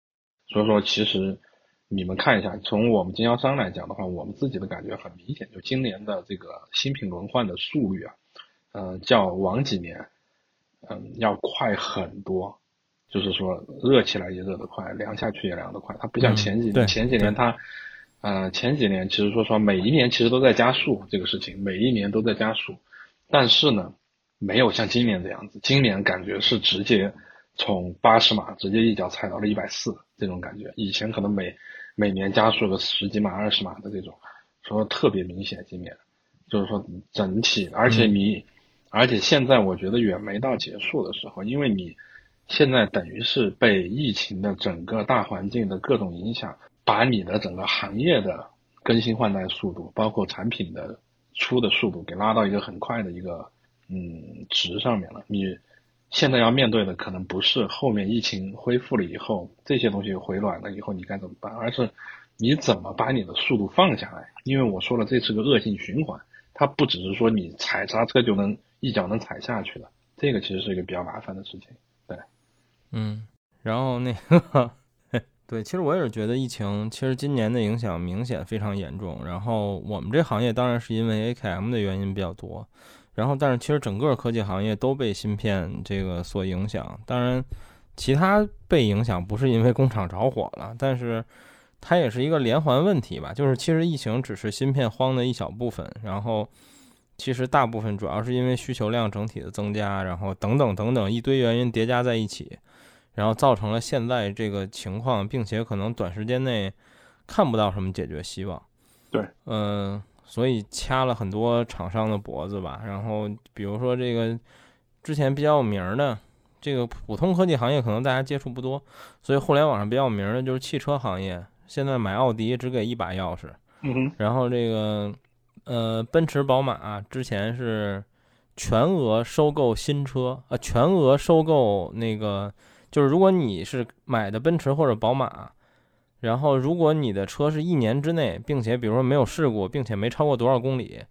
所以说，其实你们看一下，从我们经销商来讲的话，我们自己的感觉很明显，就今年的这个新品轮换的速率啊，呃，较往几年，嗯，要快很多。就是说，热起来也热得快，凉下去也凉得快，它不像前几年，前几年它。呃，前几年其实说实话，每一年其实都在加速这个事情，每一年都在加速，但是呢，没有像今年这样子，今年感觉是直接从八十码直接一脚踩到了一百四这种感觉，以前可能每每年加速个十几码、二十码的这种，说特别明显，今年。就是说整体，而且你，而且现在我觉得远没到结束的时候，因为你现在等于是被疫情的整个大环境的各种影响。把你的整个行业的更新换代速度，包括产品的出的速度，给拉到一个很快的一个嗯值上面了。你现在要面对的可能不是后面疫情恢复了以后这些东西回暖了以后你该怎么办，而是你怎么把你的速度放下来。因为我说了，这是个恶性循环，它不只是说你踩刹车就能一脚能踩下去的，这个其实是一个比较麻烦的事情。嗯，然后那个。[LAUGHS] 对，其实我也是觉得疫情，其实今年的影响明显非常严重。然后我们这行业当然是因为 AKM 的原因比较多，然后但是其实整个科技行业都被芯片这个所影响。当然，其他被影响不是因为工厂着火了，但是它也是一个连环问题吧。就是其实疫情只是芯片荒的一小部分，然后。其实大部分主要是因为需求量整体的增加，然后等等等等一堆原因叠加在一起，然后造成了现在这个情况，并且可能短时间内看不到什么解决希望。对，嗯，所以掐了很多厂商的脖子吧。然后比如说这个之前比较有名的这个普通科技行业，可能大家接触不多，所以互联网上比较有名的就是汽车行业。现在买奥迪只给一把钥匙，嗯哼，然后这个呃奔驰、宝马之前是全额收购新车呃，全额收购那个就是如果你是买的奔驰或者宝马，然后如果你的车是一年之内，并且比如说没有事故，并且没超过多少公里，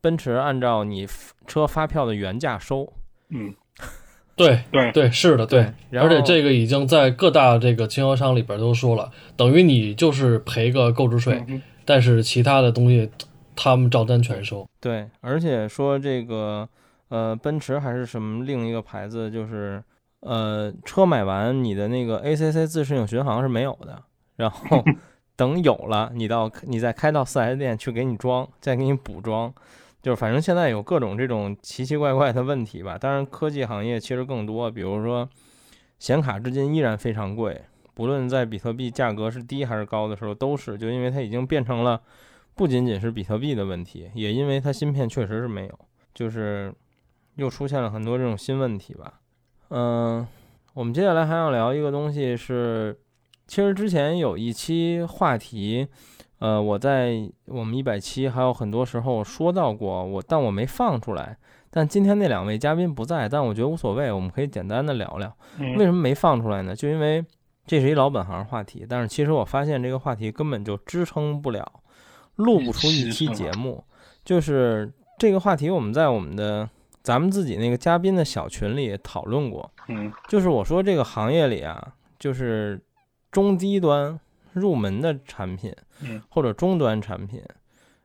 奔驰按照你车发票的原价收。嗯，[LAUGHS] 对对对，是的，对。而且这个已经在各大这个经销商里边都说了，等于你就是赔个购置税，嗯但是其他的东西他们照单全收。对，而且说这个呃，奔驰还是什么另一个牌子，就是呃，车买完你的那个 ACC 自适应巡航是没有的，然后 [LAUGHS] 等有了，你到你再开到 4S 店去给你装，再给你补装，就是反正现在有各种这种奇奇怪怪的问题吧。当然，科技行业其实更多，比如说显卡至今依然非常贵，不论在比特币价格是低还是高的时候都是，就因为它已经变成了。不仅仅是比特币的问题，也因为它芯片确实是没有，就是又出现了很多这种新问题吧。嗯，我们接下来还要聊一个东西是，其实之前有一期话题，呃，我在我们一百期还有很多时候说到过，我但我没放出来。但今天那两位嘉宾不在，但我觉得无所谓，我们可以简单的聊聊。嗯为什么没放出来呢？就因为这是一老本行话题，但是其实我发现这个话题根本就支撑不了。录不出一期节目，就是这个话题，我们在我们的咱们自己那个嘉宾的小群里讨论过。嗯就是我说这个行业里啊，就是中低端入门的产品，嗯或者中端产品，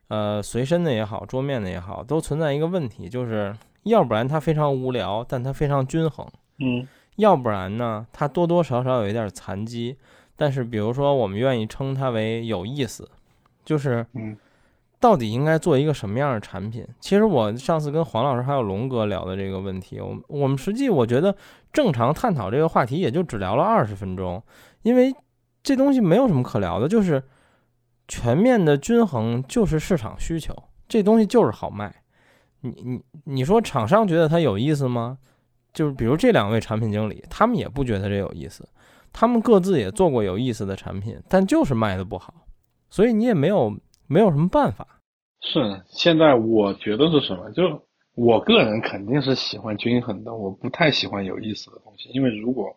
呃，随身的也好，桌面的也好，都存在一个问题，就是要不然它非常无聊，但它非常均衡；嗯要不然呢，它多多少少有一点残疾，但是比如说我们愿意称它为有意思。就是嗯到底应该做一个什么样的产品？其实我上次跟黄老师还有龙哥聊的这个问题，我我们实际我觉得正常探讨这个话题也就只聊了二十分钟，因为这东西没有什么可聊的，就是全面的均衡就是市场需求，这东西就是好卖。你你你说厂商觉得它有意思吗？就是比如这两位产品经理，他们也不觉得这有意思，他们各自也做过有意思的产品，但就是卖的不好。所以你也没有没有什么办法。是，现在我觉得是什么？就我个人肯定是喜欢均衡的，我不太喜欢有意思的东西。因为如果，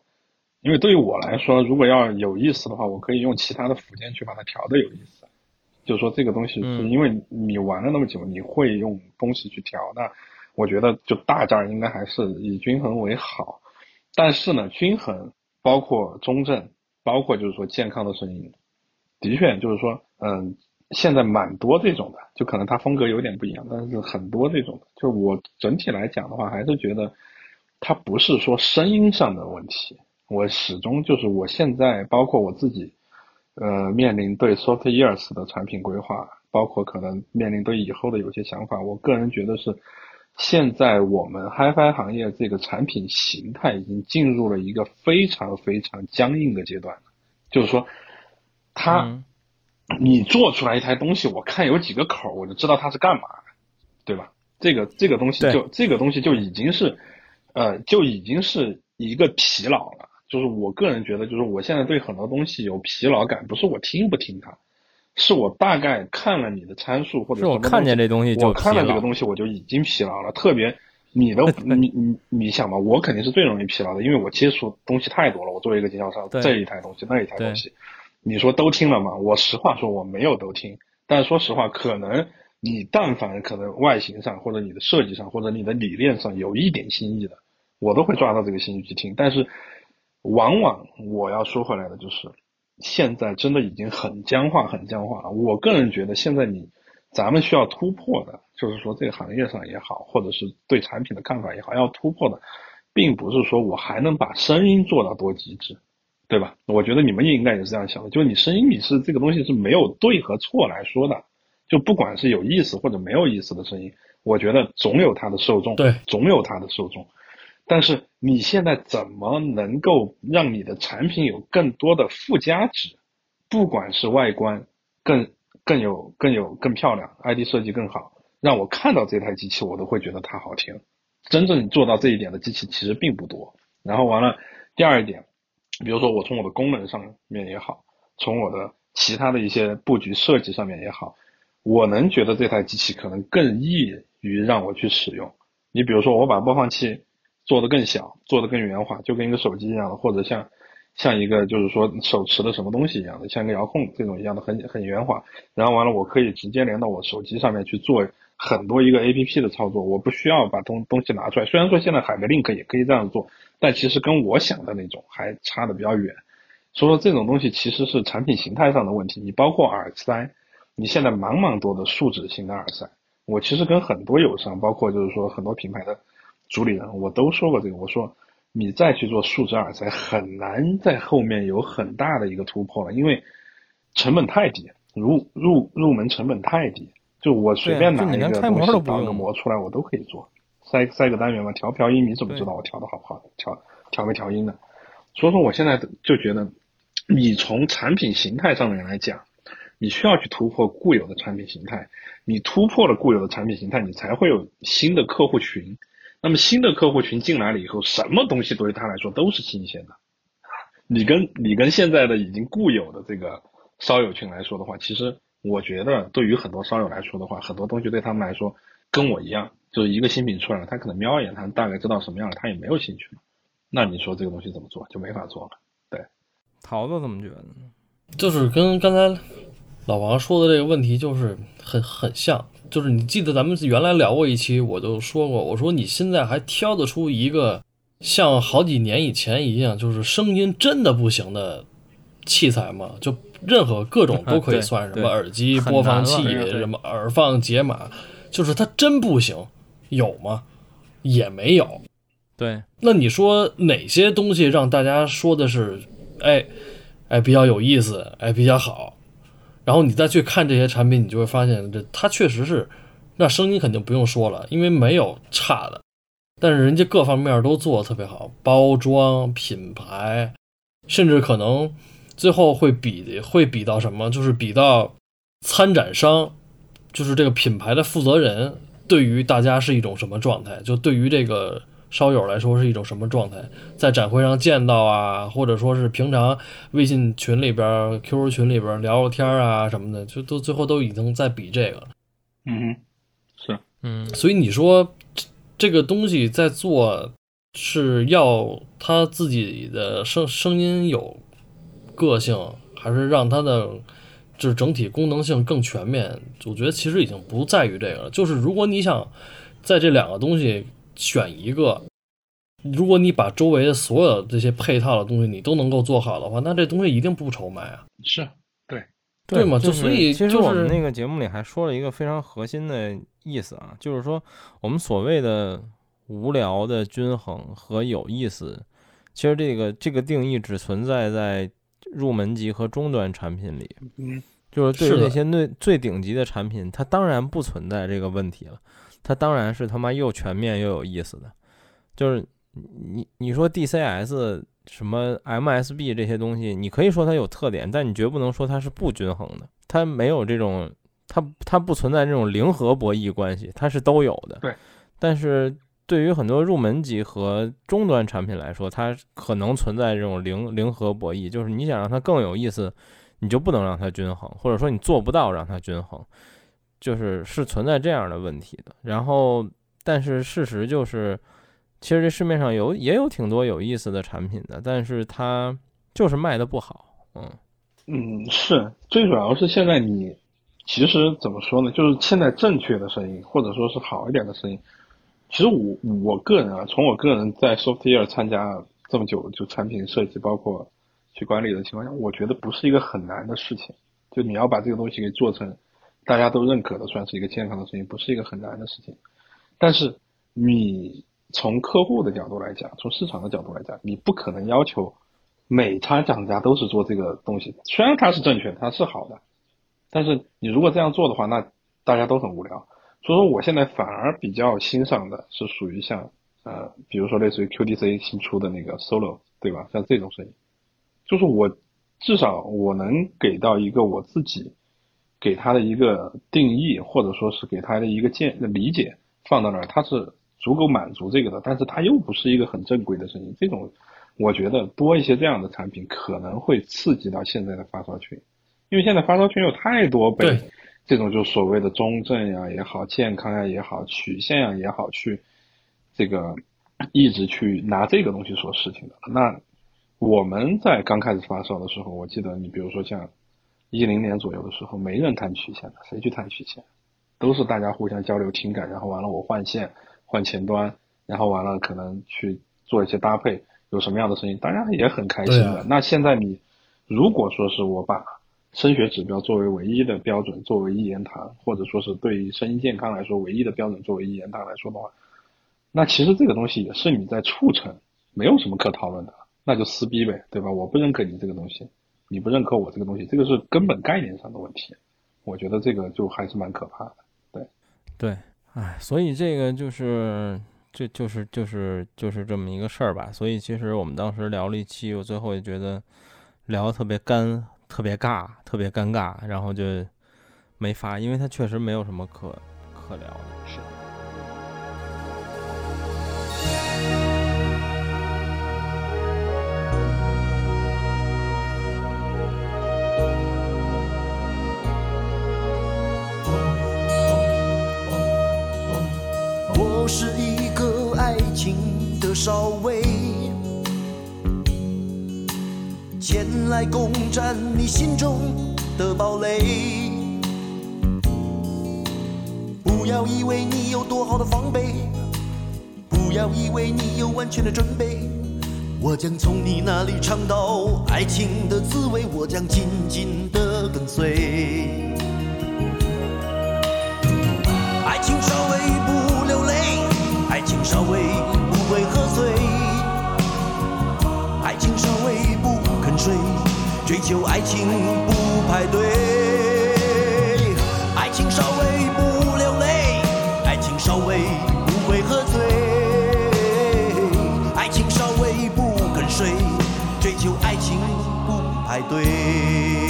因为对于我来说，如果要有意思的话，我可以用其他的辅件去把它调的有意思。就是说这个东西是嗯因为你玩了那么久，你会用东西去调，那我觉得就大件儿应该还是以均衡为好。但是呢，均衡包括中正，包括就是说健康的声音，的确就是说，嗯，现在蛮多这种的，就可能它风格有点不一样，但是很多这种的，就我整体来讲的话，还是觉得它不是说声音上的问题，我始终就是我现在包括我自己，呃，面临对 soft years 的产品规划，包括可能面临对以后的有些想法，我个人觉得是。现在我们 HiFi 行业这个产品形态已经进入了一个非常非常僵硬的阶段，就是说，它嗯你做出来一台东西，我看有几个口，我就知道它是干嘛的，对吧？这个这个东西就这个东西就已经是，呃，就已经是一个疲劳了。就是我个人觉得，就是我现在对很多东西有疲劳感，不是我听不听它，是我大概看了你的参数或者是我看见这东西就我看了这个东西我就已经疲劳了。特别你的你你你想吧，我肯定是最容易疲劳的，因为我接触东西太多了。我作为一个经销商，这一台东西那一台东西，你说都听了吗？我实话说我没有都听，但说实话，可能你但凡可能外形上或者你的设计上或者你的理念上有一点新意的，我都会抓到这个新意去听。但是往往我要说回来的就是，现在真的已经很僵化，很僵化了。我个人觉得现在你咱们需要突破的，就是说这个行业上也好，或者是对产品的看法也好，要突破的，并不是说我还能把声音做到多极致。对吧？我觉得你们也应该也是这样想的，就是你声音你是这个东西是没有对和错来说的，就不管是有意思或者没有意思的声音，我觉得总有它的受众，对，总有它的受众。但是你现在怎么能够让你的产品有更多的附加值？不管是外观更更有更有更漂亮，ID 设计更好，让我看到这台机器我都会觉得它好听。真正做到这一点的机器其实并不多。然后完了，第二一点，比如说我从我的功能上面也好，从我的其他的一些布局设计上面也好，我能觉得这台机器可能更易于让我去使用。你比如说我把播放器。做的更小，做的更圆滑，就跟一个手机一样的，或者像像一个就是说手持的什么东西一样的，像一个遥控这种一样的，很很圆滑。然后完了，我可以直接连到我手机上面去做很多一个 A P P 的操作，我不需要把东东西拿出来。虽然说现在海格 link 也可以这样做，但其实跟我想的那种还差的比较远。所以说这种东西其实是产品形态上的问题。你包括耳塞，你现在茫茫多的树脂型的耳塞，我其实跟很多友商，包括就是说很多品牌的。主理人，我都说过这个。我说，你再去做树脂耳塞，很难在后面有很大的一个突破了，因为成本太低，入入入门成本太低。就我随便拿一个东西导个模出来，我都可以做，塞塞个单元嘛，调调音，你怎么知道我调的好不好？调调没调音呢？所以说，我现在就觉得，你从产品形态上面来讲，你需要去突破固有的产品形态。你突破了固有的产品形态，你才会有新的客户群。那么新的客户群进来了以后，什么东西对于他来说都是新鲜的。你跟你跟现在的已经固有的这个烧友群来说的话，其实我觉得对于很多烧友来说的话，很多东西对他们来说跟我一样，就是一个新品出来了，他可能瞄一眼，他大概知道什么样的，他也没有兴趣。那你说这个东西怎么做，就没法做了。对，桃子怎么觉得呢？就是跟刚才老王说的这个问题，就是很很像。就是你记得咱们原来聊过一期，我就说过，我说你现在还挑得出一个像好几年以前一样，就是声音真的不行的器材嘛？就任何各种都可以算什么耳机、播放器、什么耳放、解码，就是它真不行，有吗？也没有。对，那你说哪些东西让大家说的是，哎，哎比较有意思，哎比较好？然后你再去看这些产品，你就会发现，这它确实是，那声音肯定不用说了，因为没有差的，但是人家各方面都做的特别好，包装、品牌，甚至可能最后会比会比到什么，就是比到参展商，就是这个品牌的负责人对于大家是一种什么状态，就对于这个。烧友来说是一种什么状态？在展会上见到啊，或者说是平常微信群里边、QQ 群里边聊聊天啊什么的，就都最后都已经在比这个了。嗯，是，嗯，所以你说这个东西在做是要他自己的声声音有个性，还是让它的就是整体功能性更全面？我觉得其实已经不在于这个了。就是如果你想在这两个东西。选一个，如果你把周围的所有这些配套的东西你都能够做好的话，那这东西一定不愁卖啊。是，对，对嘛？就所以，其实我们那个节目里还说了一个非常核心的意思啊，就是说我们所谓的无聊的均衡和有意思，其实这个这个定义只存在在入门级和中端产品里。嗯，就是对于那些最最顶级的产品，它当然不存在这个问题了。它当然是他妈又全面又有意思的，就是你你说 DCS 什么 MSB 这些东西，你可以说它有特点，但你绝不能说它是不均衡的。它没有这种，它它不存在这种零和博弈关系，它是都有的。对。但是对于很多入门级和中端产品来说，它可能存在这种零零和博弈，就是你想让它更有意思，你就不能让它均衡，或者说你做不到让它均衡。就是是存在这样的问题的，然后，但是事实就是，其实这市面上有也有挺多有意思的产品的，但是它就是卖的不好，嗯嗯，是最主要是现在你其实怎么说呢？就是现在正确的声音或者说是好一点的声音，其实我我个人啊，从我个人在 Softyear 参加这么久，就产品设计包括去管理的情况下，我觉得不是一个很难的事情，就你要把这个东西给做成。大家都认可的，算是一个健康的事情，不是一个很难的事情。但是你从客户的角度来讲，从市场的角度来讲，你不可能要求每家厂家都是做这个东西。虽然它是正确，它是好的，但是你如果这样做的话，那大家都很无聊。所以说我现在反而比较欣赏的是属于像呃，比如说类似于 QDC 新出的那个 Solo，对吧？像这种声音，就是我至少我能给到一个我自己给他的一个定义，或者说是给他的一个见理解放到那儿，它是足够满足这个的，但是它又不是一个很正规的声音，这种我觉得多一些这样的产品可能会刺激到现在的发烧群，因为现在发烧群有太多被对这种就所谓的中正呀也好，健康呀也好，曲线呀也好，去这个一直去拿这个东西说事情的。那我们在刚开始发烧的时候，我记得你比如说像一零年左右的时候，没人谈曲线的，谁去谈曲线？都是大家互相交流情感，然后完了我换线换前端，然后完了可能去做一些搭配，有什么样的声音，大家也很开心的。啊那现在你如果说是我把升学指标作为唯一的标准，作为一言堂，或者说是对于身心健康来说唯一的标准作为一言堂来说的话，那其实这个东西也是你在促成，没有什么可讨论的，那就撕逼呗，对吧？我不认可你这个东西，你不认可我这个东西，这个是根本概念上的问题。我觉得这个就还是蛮可怕的。对，对哎，所以这个就是，这就是就是就是这么一个事儿吧。所以其实我们当时聊了一期，我最后也觉得聊得特别干、特别尬、特别尴尬，然后就没发，因为他确实没有什么可可聊的。是。前来攻占你心中的堡垒。不要以为你有多好的防备，不要以为你有完全的准备。我将从你那里尝到爱情的滋味，我将紧紧的跟随。爱情稍微不流泪，爱情稍微求爱情不排队。爱情稍微不流泪，爱情稍微不会喝醉，爱情稍微不肯睡，追求爱情不排队。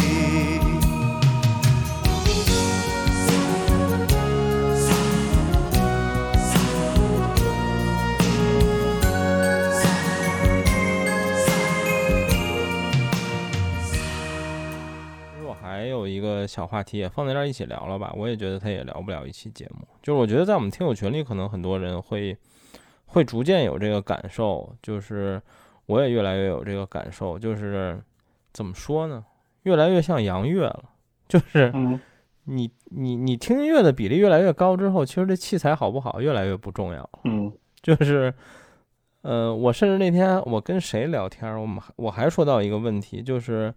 小话题也放在这儿一起聊了吧，我也觉得他也聊不了一期节目。就是我觉得在我们听友群里，可能很多人会会逐渐有这个感受，就是我也越来越有这个感受，就是怎么说呢，越来越像杨乐了，就是嗯，你你你听音乐的比例越来越高之后，其实这器材好不好越来越不重要了。嗯就是，呃，我甚至那天我跟谁聊天儿，我们还我还说到一个问题，就是，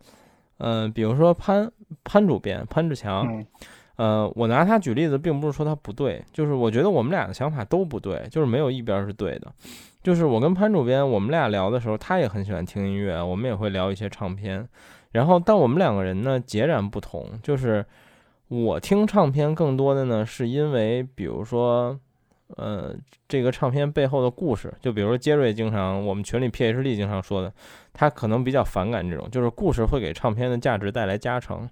嗯、比如说潘潘主编潘志强，嗯呃，我拿他举例子，并不是说他不对，就是我觉得我们俩的想法都不对，就是没有一边儿是对的。就是我跟潘主编，我们俩聊的时候，他也很喜欢听音乐，我们也会聊一些唱片。然后，但我们两个人呢截然不同，就是我听唱片更多的呢，是因为比如说，呃，这个唱片背后的故事，就比如说杰瑞经常我们群里 PhD 经常说的，他可能比较反感这种，就是故事会给唱片的价值带来加成。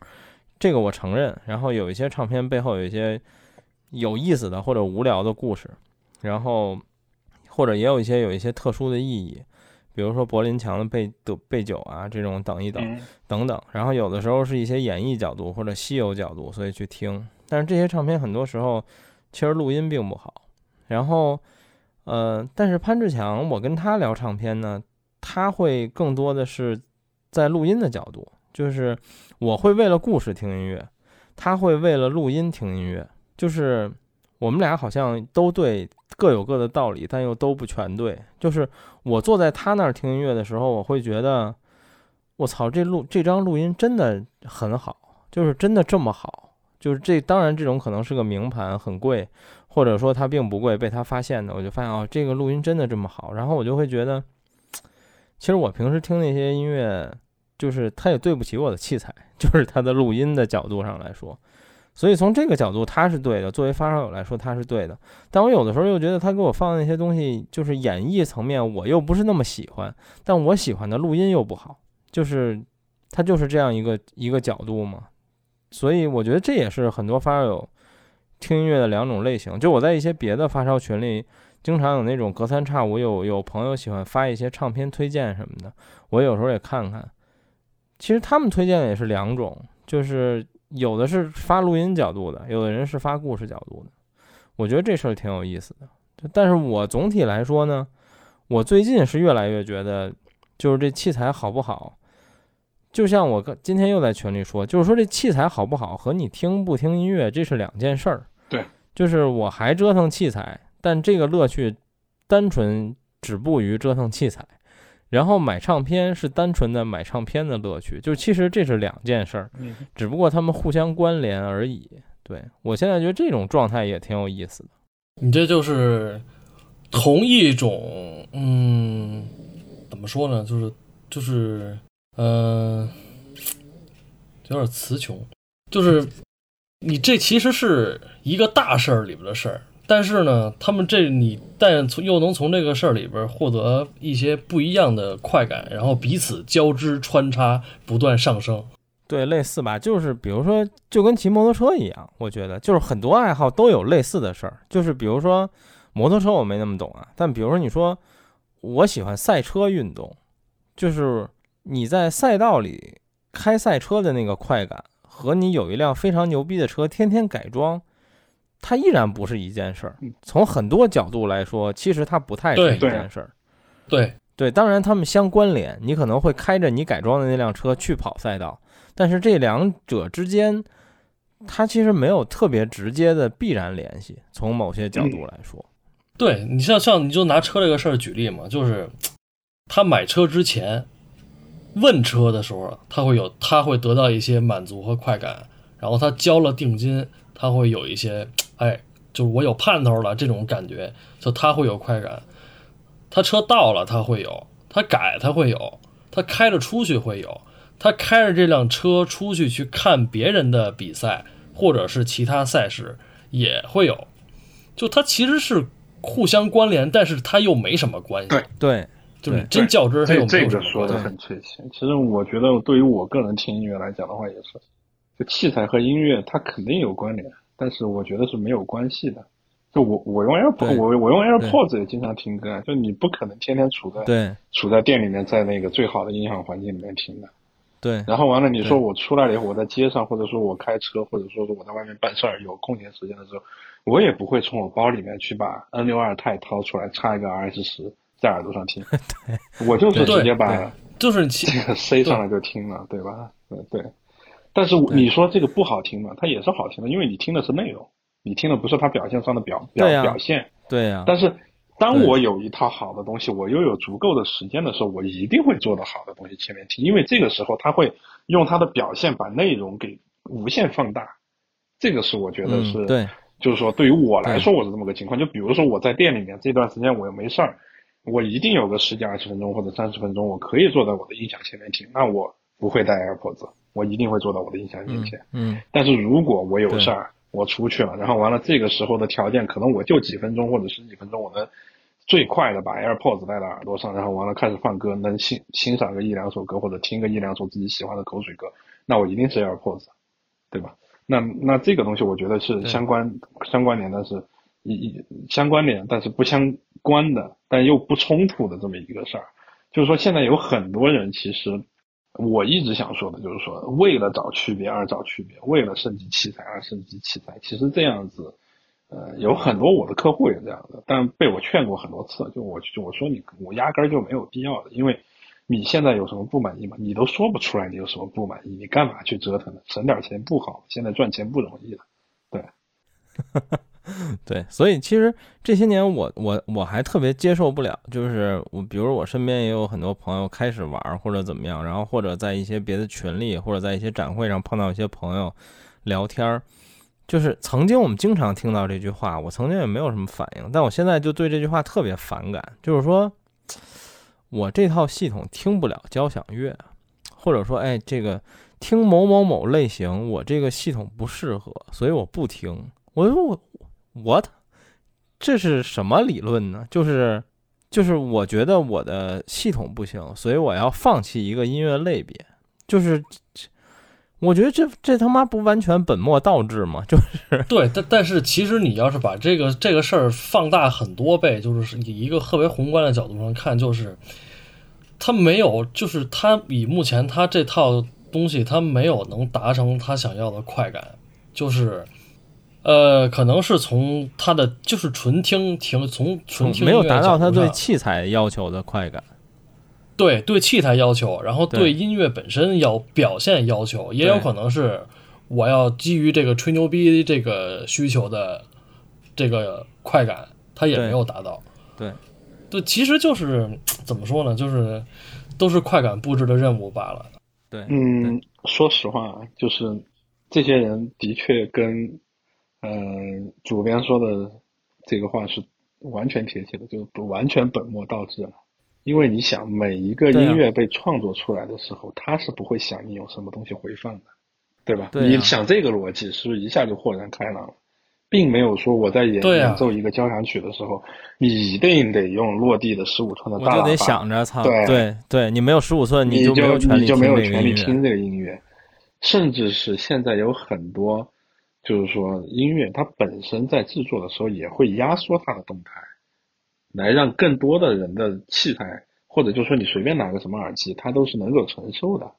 这个我承认。然后有一些唱片背后有一些有意思的或者无聊的故事，然后或者也有一些有一些特殊的意义，比如说柏林墙的背的背酒啊这种等一等嗯等等。然后有的时候是一些演绎角度或者稀有角度，所以去听。但是这些唱片很多时候其实录音并不好。然后呃，但是潘志强，我跟他聊唱片呢，他会更多的是在录音的角度，就是我会为了故事听音乐，他会为了录音听音乐，就是我们俩好像都对，各有各的道理，但又都不全对。就是我坐在他那儿听音乐的时候，我会觉得，我操，这录这张录音真的很好，就是真的这么好。就是这，当然这种可能是个名盘，很贵，或者说它并不贵，被他发现的，我就发现哦，这个录音真的这么好，然后我就会觉得，其实我平时听那些音乐，就是它也对不起我的器材，[LAUGHS] 就是它的录音的角度上来说，所以从这个角度，他是对的。作为发烧友来说，他是对的。但我有的时候又觉得他给我放的那些东西，就是演绎层面，我又不是那么喜欢。但我喜欢的录音又不好，就是他就是这样一个一个角度嘛。所以我觉得这也是很多发烧友听音乐的两种类型。就我在一些别的发烧群里，经常有那种隔三差五有有朋友喜欢发一些唱片推荐什么的，我有时候也看看。其实他们推荐的也是两种，就是。有的是发录音角度的，有的人是发故事角度的。我觉得这事儿挺有意思的。但是我总体来说呢，我最近是越来越觉得，就是这器材好不好，就像我今天又在群里说，就是说这器材好不好和你听不听音乐这是两件事儿。对，就是我还折腾器材，但这个乐趣单纯止步于折腾器材。然后买唱片是单纯的买唱片的乐趣，就其实这是两件事儿，只不过他们互相关联而已。对我现在觉得这种状态也挺有意思的。你这就是同一种，嗯，怎么说呢？就是就是，嗯，有点词穷，就是 [LAUGHS] 你这其实是一个大事儿里边的事儿。但是呢，他们这你但从又能从这个事儿里边获得一些不一样的快感，然后彼此交织穿插，不断上升。对，类似吧，就是比如说，就跟骑摩托车一样，我觉得就是很多爱好都有类似的事儿。就是比如说摩托车，我没那么懂啊，但比如说你说我喜欢赛车运动，就是你在赛道里开赛车的那个快感，和你有一辆非常牛逼的车，天天改装。它依然不是一件事儿。从很多角度来说，其实它不太是一件事儿。对对，当然它们相关联。你可能会开着你改装的那辆车去跑赛道，但是这两者之间，它其实没有特别直接的必然联系。从某些角度来说，对你像像你就拿车这个事儿举例嘛，就是他买车之前问车的时候，他会有他会得到一些满足和快感，然后他交了定金。他会有一些，哎，就是我有盼头了这种感觉，就他会有快感。他车到了，他会有；他改，他会有；他开着出去会有；他开着这辆车出去去看别人的比赛，或者是其他赛事也会有。就他其实是互相关联，但是他又没什么关系。对对，就是真较真，他又这个说的很确切。其实我觉得，对于我个人听音乐来讲的话，也是。就器材和音乐它肯定有关联，但是我觉得是没有关系的。就我我用 AirPods，我我用 AirPods 也经常听歌，就你不可能天天处在对处在店里面，在那个最好的音响环境里面听的。对。然后完了，你说我出来了以后，我在街上，或者说我开车，或者说是我在外面办事儿，有空闲时间的时候，我也不会从我包里面去把 N 六二钛掏出来插一个 RS 十在耳朵上听。[LAUGHS] 对。我就是直接把就是这个塞上来就听了，对吧？对对。但是你说这个不好听嘛？它也是好听的，因为你听的是内容，你听的不是它表现上的表表表现。对呀。但是当我有一套好的东西，我又有足够的时间的时候，我一定会做到好的东西前面听，因为这个时候他会用他的表现把内容给无限放大。这个是我觉得是，对，就是说对于我来说我是这么个情况。就比如说我在店里面这段时间我又没事儿，我一定有个十几二十分钟或者三十分钟，我可以坐在我的音响前面听，那我不会带 AirPods。我一定会坐到我的音响面前。嗯，但是如果我有事儿，我出去了，然后完了这个时候的条件，可能我就几分钟或者十几分钟，我能最快的把 AirPods 戴到耳朵上，然后完了开始放歌，能欣欣赏个一两首歌或者听个一两首自己喜欢的口水歌，那我一定是 AirPods，对吧？那那这个东西我觉得是相关相关联，但是一一相关联，但是不相关的，但又不冲突的这么一个事儿，就是说现在有很多人其实。我一直想说的就是说，为了找区别而找区别，为了升级器材而升级器材。其实这样子，呃，有很多我的客户也这样的，但被我劝过很多次。就我我说你，我压根儿就没有必要的，因为你现在有什么不满意吗？你都说不出来你有什么不满意，你干嘛去折腾呢？省点钱不好？现在赚钱不容易了，对。[LAUGHS] [LAUGHS] 对，所以其实这些年我我我还特别接受不了，就是我比如我身边也有很多朋友开始玩或者怎么样，然后或者在一些别的群里或者在一些展会上碰到一些朋友聊天儿，就是曾经我们经常听到这句话，我曾经也没有什么反应，但我现在就对这句话特别反感，就是说我这套系统听不了交响乐，或者说哎这个。听某某某类型，我这个系统不适合，所以我不听。我说我 What？这是什么理论呢？就是就是我觉得我的系统不行，所以我要放弃一个音乐类别。就是我觉得这这他妈不完全本末倒置吗？就是对，但但是其实你要是把这个这个事儿放大很多倍，就是以一个特别宏观的角度上看，就是他没有，就是他以目前他这套东西，他没有能达成他想要的快感，就是呃，可能是从他的就是纯听听从纯听没有达到他对器材要求的快感。对对器材要求，然后对对音乐本身要表现要求，也有可能是我要基于这个吹牛逼这个需求的这个快感，他也没有达到。对对，其实就是怎么说呢，就是都是快感布置的任务罢了。对，嗯，说实话，啊就是这些人的确跟呃主编说的这个话是完全贴切的，就是不完全本末倒置了。因为你想，每一个音乐被创作出来的时候，他是不会想你有什么东西回放的，对吧？对啊你想这个逻辑，是不是一下就豁然开朗了？并没有说我在演、啊演奏一个交响曲的时候，你一定得用落地的十五寸的大喇叭，我就得想着，操，对对对，你没有十五寸，你就没有你就没有。权利听这个音乐，甚至是现在有很多，就是说音乐它本身在制作的时候也会压缩它的动态，来让更多的人的器材，或者就说你随便拿个什么耳机，它都是能够承受的。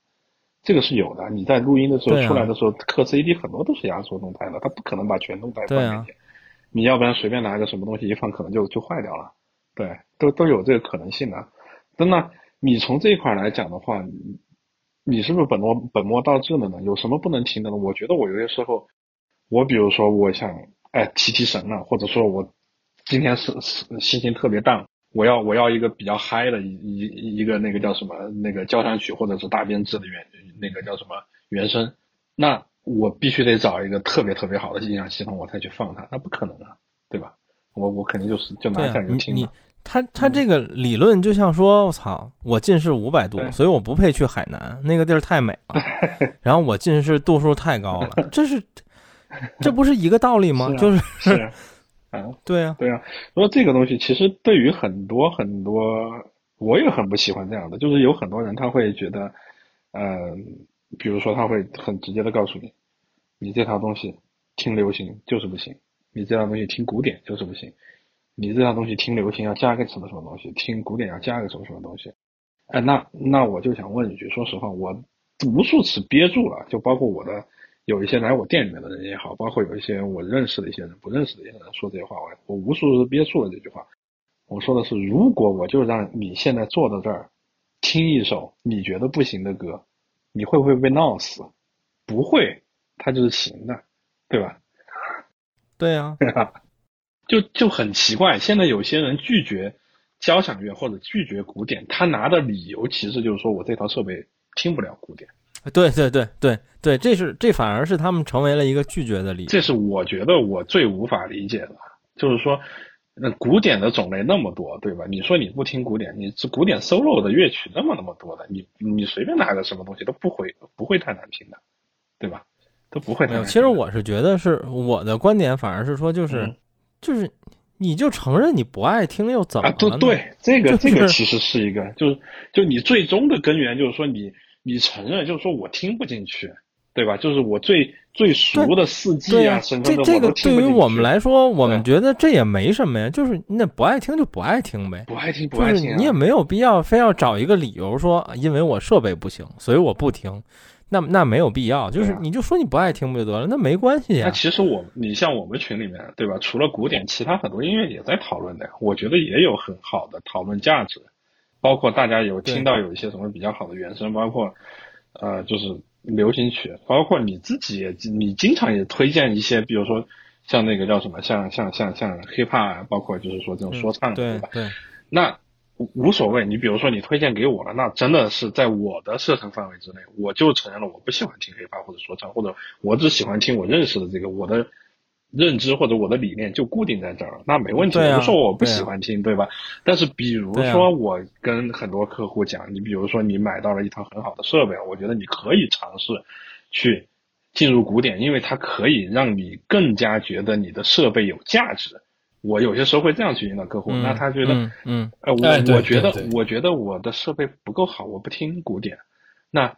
这个是有的，你在录音的时候啊出来的时候，刻 CD 很多都是压缩动态的，它不可能把全动态放对啊进去。你要不然随便拿个什么东西一放，可能就就坏掉了。对，都都有这个可能性的。真的，你从这一块来讲的话，你你是不是本末本末倒置了呢？有什么不能听的呢？我觉得我有些时候，我比如说我想哎提提神了，或者说我今天是是心情特别淡，我要我要一个比较嗨的一一一个那个叫什么那个交响曲或者是大编制的原那个叫什么原声，那我必须得找一个特别特别好的音响系统我才去放它，那不可能啊，对吧？我我肯定就是就拿对啊，你你起来就听了。他他这个理论就像说，我操，我近视五百度，所以我不配去海南，那个地儿太美了。[LAUGHS] 然后我近视度数太高了，这是 [LAUGHS] 这不是一个道理吗？是啊就是是啊，啊，[LAUGHS] 对啊，对啊，说这个东西其实对于很多很多，我也很不喜欢这样的，就是有很多人他会觉得，呃，比如说他会很直接的告诉你，你这套东西听流行就是不行，你这套东西听古典就是不行，你这套东西听流行要加个什么什么东西，听古典要加个什么什么东西，哎，那那我就想问一句，说实话，我无数次憋住了，就包括我的有一些来我店里面的人也好，包括有一些我认识的一些人、不认识的一些人说这些话，我我无数次憋住了这句话。我说的是，如果我就让你现在坐在这儿听一首你觉得不行的歌，你会不会被闹死？不会，它就是行的，对吧？对啊，就就很奇怪，现在有些人拒绝交响乐或者拒绝古典，他拿的理由其实就是说我这套设备听不了古典。对对对对对，这是这反而是他们成为了一个拒绝的理由。这是我觉得我最无法理解的，就是说，那古典的种类那么多，对吧？你说你不听古典，你这古典 solo 的乐曲那么那么多的，你你随便拿个什么东西都不会不会太难听的，对吧？都不会太难听的。其实我是觉得是我的观点，反而是说就是、嗯就是你就承认你不爱听又怎么？对对，这个就是这个其实是一个，就是就你最终的根源就是说你你承认，就是说我听不进去，对吧？就是我最最熟的四季啊，什么、这这个对。于我们来说，我们觉得这也没什么呀，就是那不爱听就不爱听呗。不爱听不爱听啊，你也没有必要非要找一个理由说，因为我设备不行，所以我不听，那那没有必要。就是你就说你不爱听不就得了，那没关系那呀。其实我，你像我们群里面，对吧？除了古典，其他很多音乐也在讨论的，我觉得也有很好的讨论价值。包括大家有听到有一些什么比较好的原声，包括呃，就是流行曲，包括你自己也，你经常也推荐一些，比如说像那个叫什么，像像像像 hiphop，啊包括就是说这种说唱，嗯对吧？对那无无所谓，你比如说你推荐给我了，那真的是在我的射程范围之内，我就承认了我不喜欢听 hiphop 或者说唱，或者我只喜欢听我认识的这个我的认知或者我的理念就固定在这儿了，那没问题。对啊我不说我不喜欢听，对吧？但是比如说我跟很多客户讲，你比如说你买到了一套很好的设备，我觉得你可以尝试去进入古典，因为它可以让你更加觉得你的设备有价值。我有些时候会这样去引导客户，嗯那他觉得，嗯嗯呃，我、哎我觉得我觉得我的设备不够好，我不听古典。那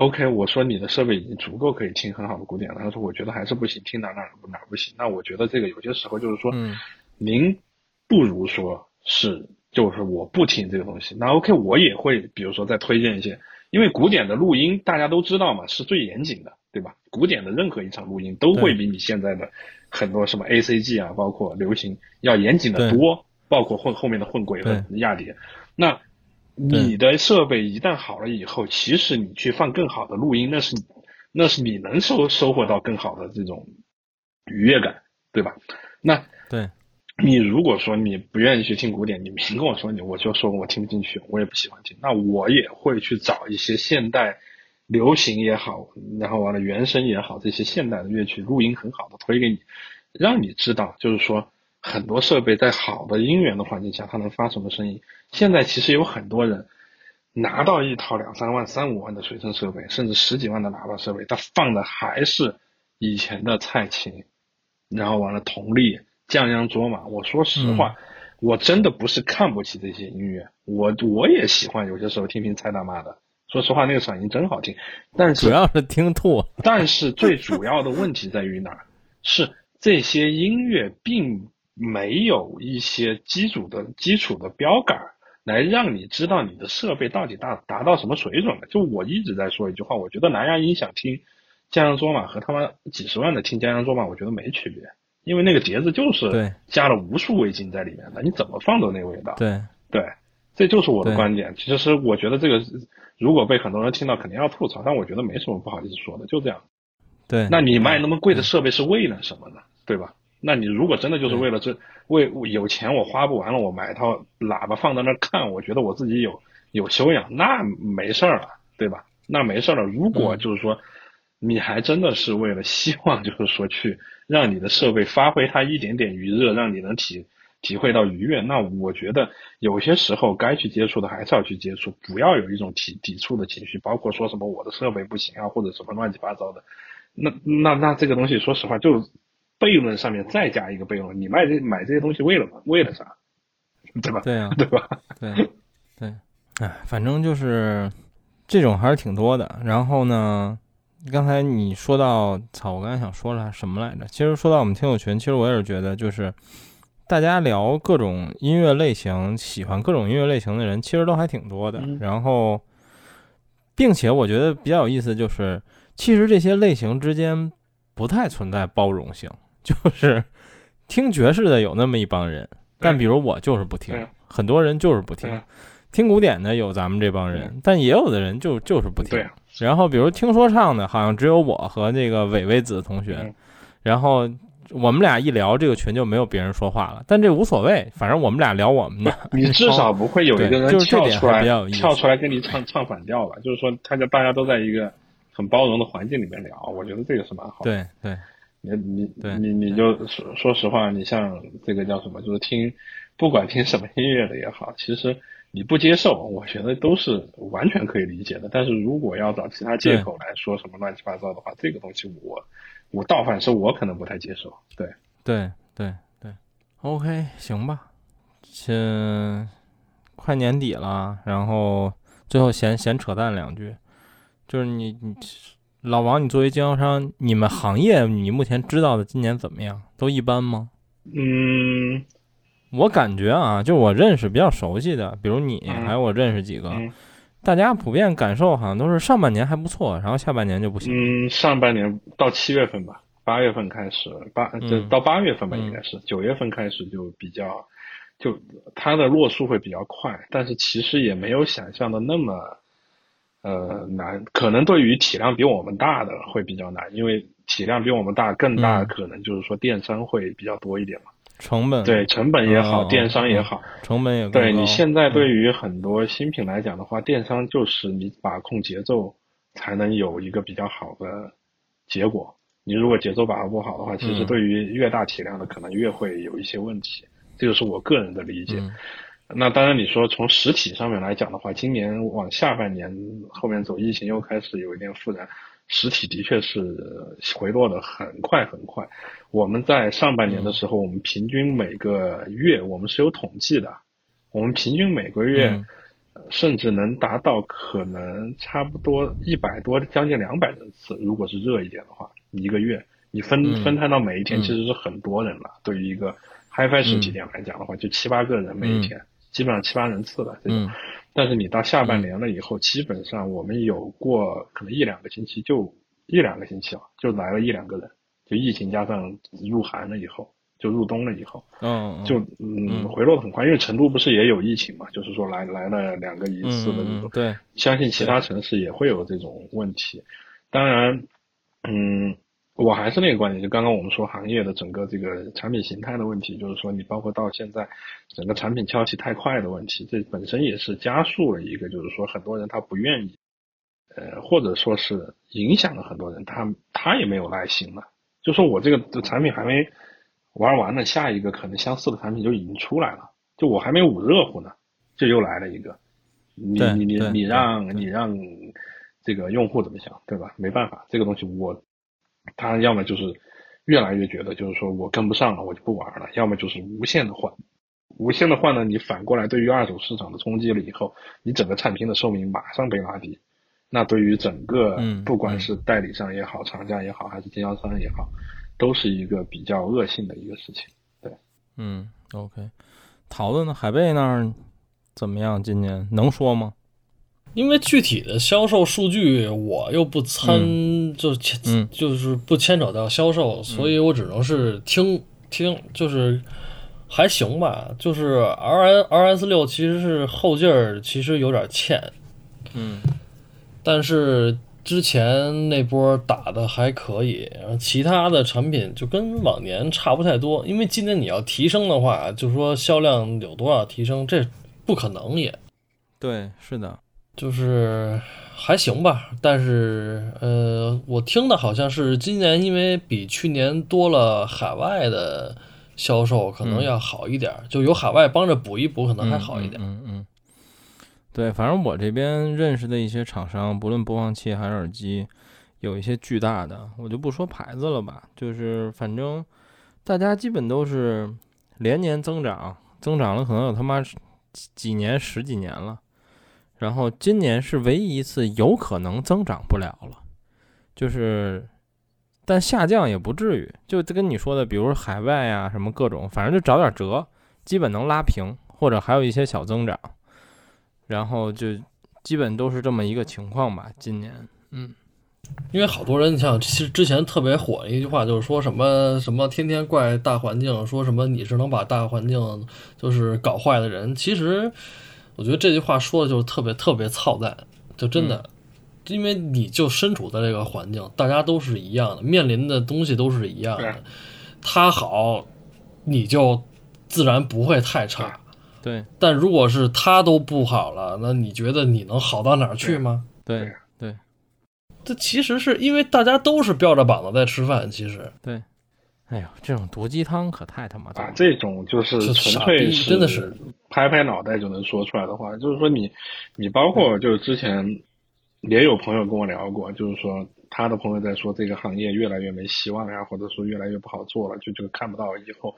OK，我说你的设备已经足够可以听很好的古典了。他说我觉得还是不行，听哪哪哪哪不行。那我觉得这个有些时候就是说，嗯您不如说是就是我不听这个东西。那 OK，我也会比如说再推荐一些，因为古典的录音大家都知道嘛，是最严谨的，对吧？古典的任何一场录音都会比你现在的很多什么 ACG 啊，包括流行要严谨的多，包括混后面的混轨和压碟。那你的设备一旦好了以后，其实你去放更好的录音，那是那是你能收收获到更好的这种愉悦感，对吧？那对，你如果说你不愿意去听古典，你明跟我说你，我就说我听不进去，我也不喜欢听，那我也会去找一些现代流行也好，然后完了原声也好，这些现代的乐曲录音很好的推给你，让你知道，就是说很多设备在好的音源的环境下，它能发什么声音。现在其实有很多人拿到一套两三万、三五万的随身设备，甚至十几万的喇叭设备，他放的还是以前的蔡琴，然后完了佟丽、降央卓玛。我说实话，我真的不是看不起这些音乐，我我也喜欢有些时候听听蔡大妈的。说实话，那个嗓音真好听，但是主要是听吐。但是最主要的问题在于哪儿？是这些音乐并没有一些基础的基础的标杆，来让你知道你的设备到底达达到什么水准了。就我一直在说一句话，我觉得蓝牙音响听降央卓玛和他妈几十万的听降央卓玛，我觉得没区别，因为那个碟子就是对加了无数味精在里面的，你怎么放都那味道。对对，这就是我的观点。其实我觉得这个如果被很多人听到，肯定要吐槽，但我觉得没什么不好意思说的，就这样。对，那你卖那么贵的设备是为了什么呢？对吧？那你如果真的就是为了这为有钱我花不完了，我买一套喇叭放在那儿看，我觉得我自己有有修养，那没事儿了，对吧？那没事儿了。如果嗯就是说你还真的是为了希望就是说去让你的设备发挥它一点点余热，让你能体体会到愉悦，那我觉得有些时候该去接触的还是要去接触，不要有一种抵抵触的情绪，包括说什么我的设备不行啊，或者什么乱七八糟的。那那那这个东西，说实话，就悖论上面再加一个悖论，你卖这买这些东西为了嘛？为了啥？对吧？对啊，[LAUGHS] 对吧？对对，哎，反正就是这种还是挺多的。然后呢，刚才你说到，操，我刚才想说了什么来着？其实说到我们听友群，其实我也是觉得，就是大家聊各种音乐类型，喜欢各种音乐类型的人，其实都还挺多的。嗯然后，并且我觉得比较有意思，就是其实这些类型之间不太存在包容性，就是听爵士的有那么一帮人，但比如我就是不听，很多人就是不听。听古典的有咱们这帮人，但也有的人就就是不听然后比如听说唱的，好像只有我和那个伟伟子同学嗯。然后我们俩一聊，这个群就没有别人说话了。但这无所谓，反正我们俩聊我们的。你至少不会有 [LAUGHS] 一个人跳出来还比较有意思跳出来跟你唱唱反调吧？就是说，大家大家都在一个很包容的环境里面聊，我觉得这个是蛮好的。对对你你对你你就说说实话，你像这个叫什么，就是听，不管听什么音乐的也好，其实你不接受，我觉得都是完全可以理解的。但是如果要找其他借口来说什么乱七八糟的话，这个东西我我倒反是我可能不太接受。对，对对对，OK，行吧。这快年底了，然后最后闲闲扯淡两句，就是你你老王，你作为经销商，你们行业你目前知道的今年怎么样？都一般吗？嗯我感觉啊，就我认识比较熟悉的，比如你，嗯还有我认识几个，嗯大家普遍感受好像都是上半年还不错，然后下半年就不行。嗯，上半年到七月份吧，八月份开始，八这嗯到八月份吧，嗯应该是九月份开始就比较，就它的落速会比较快，但是其实也没有想象的那么呃难，可能对于体量比我们大的会比较难，因为体量比我们大更大，嗯。可能就是说电商会比较多一点嘛，成本。对，成本也好，哦电商也嗯好，成本也对你现在嗯。对于很多新品来讲的话，电商就是你把控节奏，才能有一个比较好的结果。你如果节奏把握不好的话，其实嗯。对于越大体量的可能越会有一些问题，这个是我个人的理解。嗯那当然，你说从实体上面来讲的话，今年往下半年后面走，疫情又开始有一点复燃，实体的确是回落的很快很快。我们在上半年的时候，我们平均每个月我们是有统计的，我们平均每个月甚至能达到可能差不多一百多，将近两百人次。如果是热一点的话，一个月你分嗯分摊到每一天，嗯其实是很多人了。对于一个 HiFi 实体店来讲的话，就七八个人每一天，基本上七八人次了这种。嗯。但是你到下半年了以后，基本上我们有过可能一两个星期，就一两个星期啊，就来了一两个人，就疫情加上入寒了以后，就入冬了以后，嗯，就嗯嗯。回落的很快，因为成都不是也有疫情嘛，就是说来来了两个一次的这种，对，相信其他城市也会有这种问题。当然，嗯，我还是那个观点，就刚刚我们说行业的整个这个产品形态的问题，就是说你包括到现在整个产品敲起太快的问题，这本身也是加速了一个，就是说很多人他不愿意，呃，或者说是影响了很多人，他他也没有耐心了，就说我这个产品还没玩完呢，下一个可能相似的产品就已经出来了，就我还没捂热乎呢，就又来了一个。你你你你让你让这个用户怎么想，对吧？没办法，这个东西我他要么就是越来越觉得就是说我跟不上了，我就不玩了；要么就是无限的换，无限的换呢，你反过来对于二手市场的冲击了以后，你整个产品的寿命马上被拉低。那对于整个嗯不管是代理商也好、厂家也好，还是经销商也好，都是一个比较恶性的一个事情。对嗯，OK，桃子呢？海贝那儿怎么样？今年能说吗？因为具体的销售数据我又不参，就牵、嗯就是不牵扯到销售，所以我只能是听听，就是还行吧。就是 R R S 六其实是后劲儿，其实有点欠，嗯但是之前那波打的还可以，然后其他的产品就跟往年差不太多。因为今年你要提升的话，就说销量有多少提升，这不可能也。对，是的，就是还行吧，但是呃，我听的好像是今年因为比去年多了海外的销售，可能嗯要好一点儿，就有海外帮着补一补，可能还好一点。嗯嗯嗯，对，反正我这边认识的一些厂商，不论播放器还是耳机，有一些巨大的，我就不说牌子了吧，就是反正大家基本都是连年增长，增长了可能有他妈几几年、十几年了。然后今年是唯一一次有可能增长不了了，就是，但下降也不至于，就跟你说的，比如海外呀、什么各种，反正就找点折，基本能拉平，或者还有一些小增长，然后就基本都是这么一个情况吧。今年，嗯因为好多人，你像其实之前特别火的一句话，就是说什么什么天天怪大环境，说什么你是能把大环境就是搞坏的人。其实我觉得这句话说的就是特别特别操蛋，就真的，因为你就身处在这个环境，大家都是一样的，面临的东西都是一样的。他好，你就自然不会太差。对但如果是他都不好了，那你觉得你能好到哪儿去吗？对对这其实是因为大家都是标着膀子在吃饭，其实对，哎呦，这种毒鸡汤可太他妈多啊，。这种就是是纯粹是真的是拍拍脑袋就能说出来的话，就是说你，你包括就是之前也有朋友跟我聊过，就是说他的朋友在说这个行业越来越没希望呀，或者说越来越不好做了，就就看不到以后。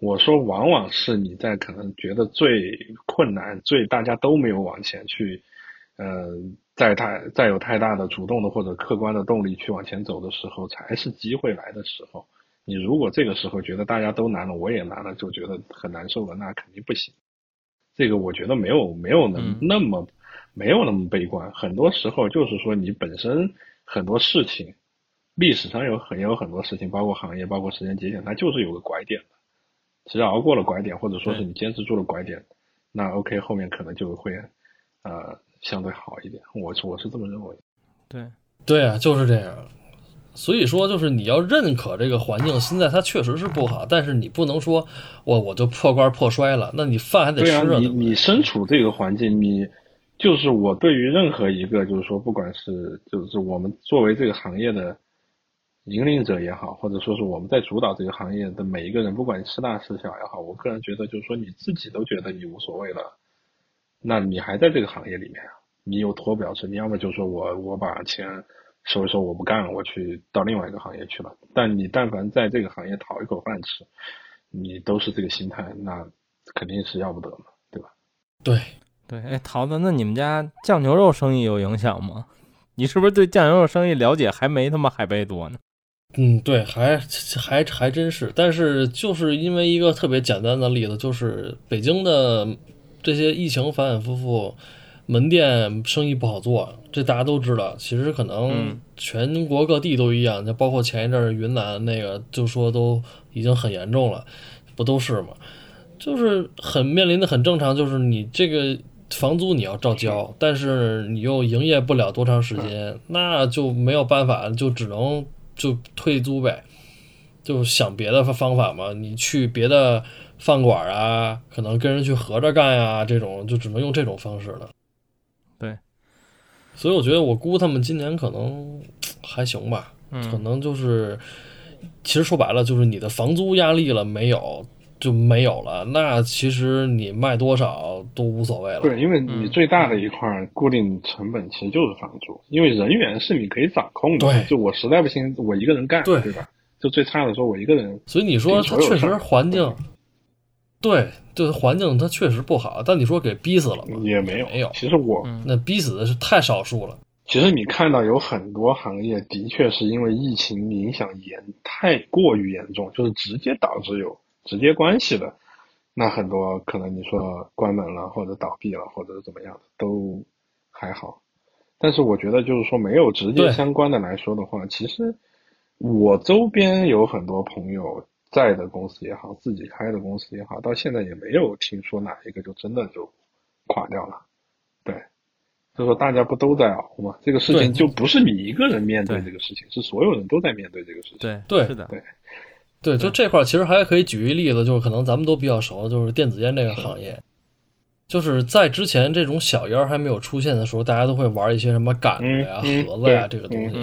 我说，往往是你在可能觉得最困难、最大家都没有往前去，呃，再太再有太大的主动的或者客观的动力去往前走的时候，才是机会来的时候。你如果这个时候觉得大家都难了，我也难了，就觉得很难受了，那肯定不行。这个我觉得没有没有能嗯那么、没有那么悲观，很多时候就是说你本身很多事情，历史上有很有很多事情，包括行业，包括时间节点，它就是有个拐点的。只要熬过了拐点，或者说是你坚持住了拐点，那 OK 后面可能就会呃相对好一点。我是我是这么认为。对，对啊，就是这样。所以说，就是你要认可这个环境，现在它确实是不好，但是你不能说我我就破罐破摔了，那你饭还得吃对啊，你身处这个环境，你就是我对于任何一个就是说，不管是就是我们作为这个行业的引领者也好，或者说是我们在主导这个行业的每一个人，不管是大是小也好，我个人觉得就是说你自己都觉得你无所谓了，那你还在这个行业里面啊，你有脱不了身，你要么就说我我把钱收一收，我不干了，我去到另外一个行业去了。但你但凡在这个行业讨一口饭吃，你都是这个心态，那肯定是要不得嘛，对吧？对，对，哎，桃子，那你们家酱牛肉生意有影响吗？你是不是对酱牛肉生意了解还没他妈海贝多呢？嗯，对，还还还真是，但是就是因为一个特别简单的例子，就是北京的这些疫情反反复复，门店生意不好做，这大家都知道。其实可能嗯全国各地都一样，就包括前一阵儿云南那个，就说都已经很严重了，不都是吗？就是很面临的很正常，就是你这个房租你要照交，但是你又营业不了多长时间，那就没有办法，就只能就退租呗，就想别的方法嘛。你去别的饭馆啊，可能跟人去合着干呀、这种就只能用这种方式了。对，所以我觉得我姑他们今年可能 [TSK] 还行吧，嗯可嗯，能就是，其实说白了就是你的房租压力了没有就没有了，那其实你卖多少都无所谓了。对，因为嗯你最大的一块固定成本其实就是房租，因为人员是你可以掌控的。对就我实在不行，我一个人干，对对吧？就最差的时候，我一个人。所以你说它确实环境，对就是，环境它确实不好，但你说给逼死了吗？也没有，没有其实我，嗯那逼死的是太少数了。其实你看到有很多行业的确是因为疫情影响严太过于严重，就是直接导致有直接关系的，那很多可能你说关门了或者倒闭了或者是怎么样的都还好，但是我觉得就是说没有直接相关的来说的话，其实我周边有很多朋友在的公司也好，自己开的公司也好，到现在也没有听说哪一个就真的就垮掉了，对。就说大家不都在熬吗？这个事情就不是你一个人面对对这个事情，是所有人都在面对这个事情。对对是的，对对，就这块儿其实还可以举一例子，就是可能咱们都比较熟，就是电子烟这个行业。就是在之前这种小烟还没有出现的时候，大家都会玩一些什么杆子呀、盒子呀这个东西。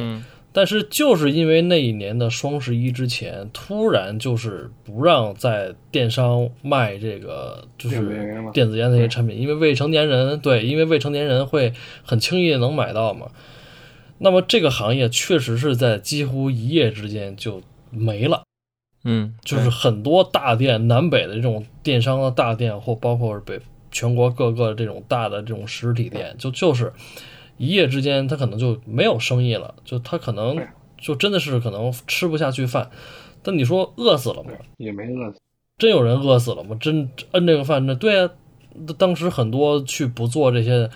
嗯但是就是因为那一年的双十一之前，突然就是不让在电商卖这个就是电子烟了电子烟那些产品，因为未成年人对，因为未成年人会很轻易的能买到嘛。那么这个行业确实是在几乎一夜之间就没了。嗯，就是很多大店，南北的这种电商的大店，或包括北全国各个这种大的这种实体店，就就是一夜之间，他可能就没有生意了，就他可能就真的是可能吃不下去饭。但你说饿死了吗？也没饿死。真有人饿死了吗？真摁这个饭，那对啊，当时很多去不做这些，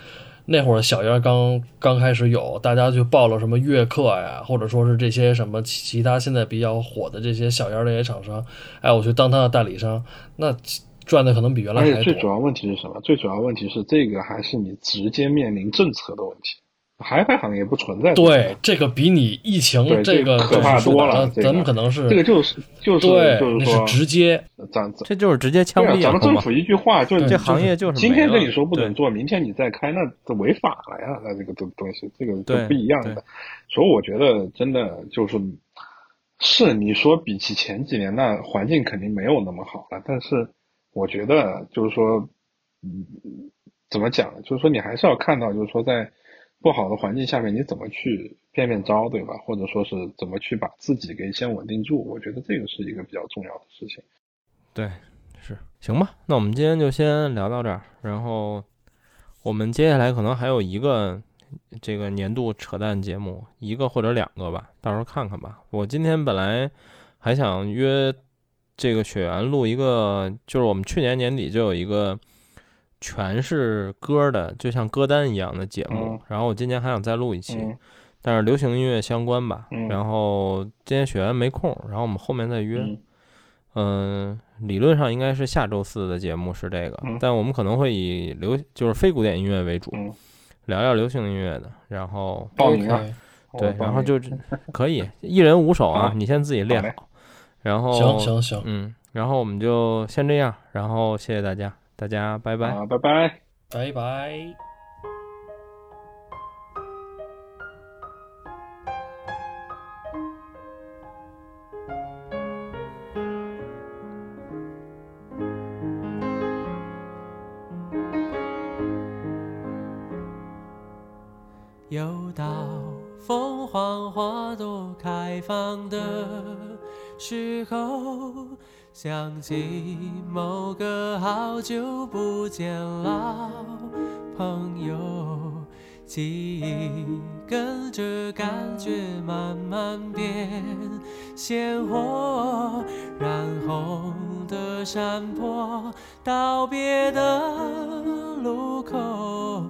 那会儿小烟刚刚开始有，大家就报了什么悦客呀，或者说是这些什么其其他现在比较火的这些小烟这些厂商，哎，我去当他的代理商，那赚的可能比原来而且还多。最主要问题是什么？最主要问题是这个还是你直接面临政策的问题。海外行业不存在对，这个比你疫情对这个可怕多了咱们可能是这个就是就是对，就是说那是直接咱咱这就是直接枪毙咱们政府。一句话就这行业就是今天跟你说不准做，明天你再开，那这违法了呀！那这个东东西，这个对都不一样的。所以我觉得真的就是，是你说比起前几年，那环境肯定没有那么好了。但是我觉得就是说，嗯，怎么讲？就是说你还是要看到，就是说在不好的环境下面，你怎么去变变招，对吧？或者说是怎么去把自己给先稳定住？我觉得这个是一个比较重要的事情。对，是行吧？那我们今天就先聊到这儿，然后我们接下来可能还有一个这个年度扯淡节目，一个或者两个吧，到时候看看吧。我今天本来还想约这个雪原录一个，就是我们去年年底就有一个全是歌的，就像歌单一样的节目，嗯然后我今年还想再录一期。嗯但是流行音乐相关吧，嗯然后今天雪原没空，然后我们后面再约。嗯嗯，理论上应该是下周四的节目是这个，嗯但我们可能会以流就是非古典音乐为主，嗯，聊聊流行音乐的，然后报名啊对然后就可以一人五首啊好，你先自己练好好，然后行行行，嗯，然后我们就先这样，然后谢谢大家，大家拜拜。啊，拜拜。拜拜。候，想起某个好久不见老朋友，记忆跟着感觉慢慢变鲜活，染红的山坡，道别的路口。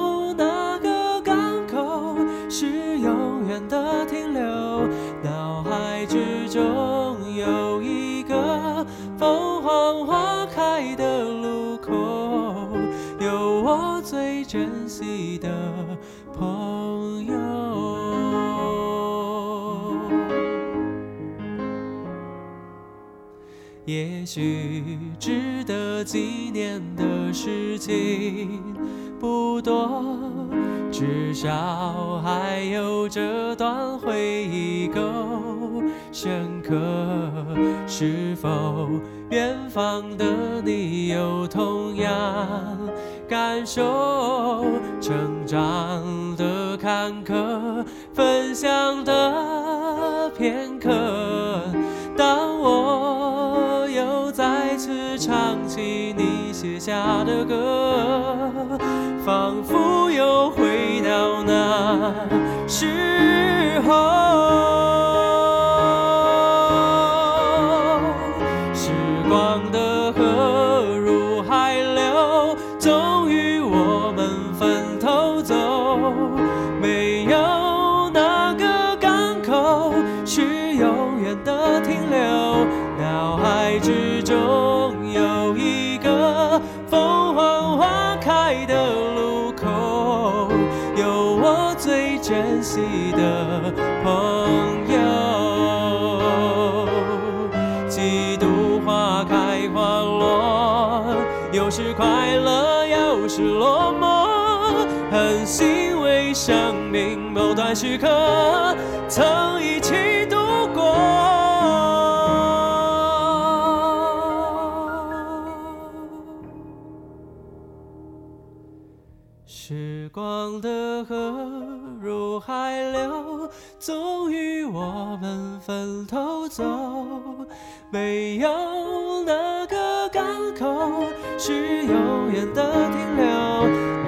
远的停留。脑海之中有一个凤凰花开的路口，有我最珍惜的朋友。也许值得纪念的事情不多，至少还有这段回忆够深刻。是否远方的你有同样感受？成长的坎坷，分享的片刻。写下的歌，仿佛又回到那时时刻曾一起度过。时光的河入海流终于我们分头走。没有哪个港口是永远的停留。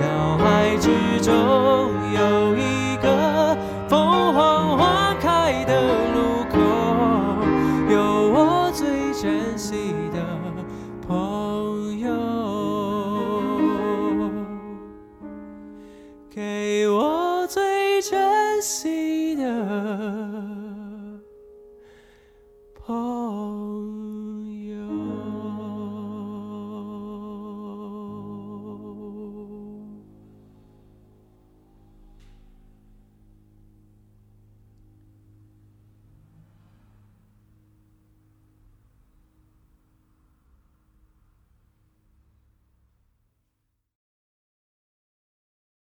脑海之中有一个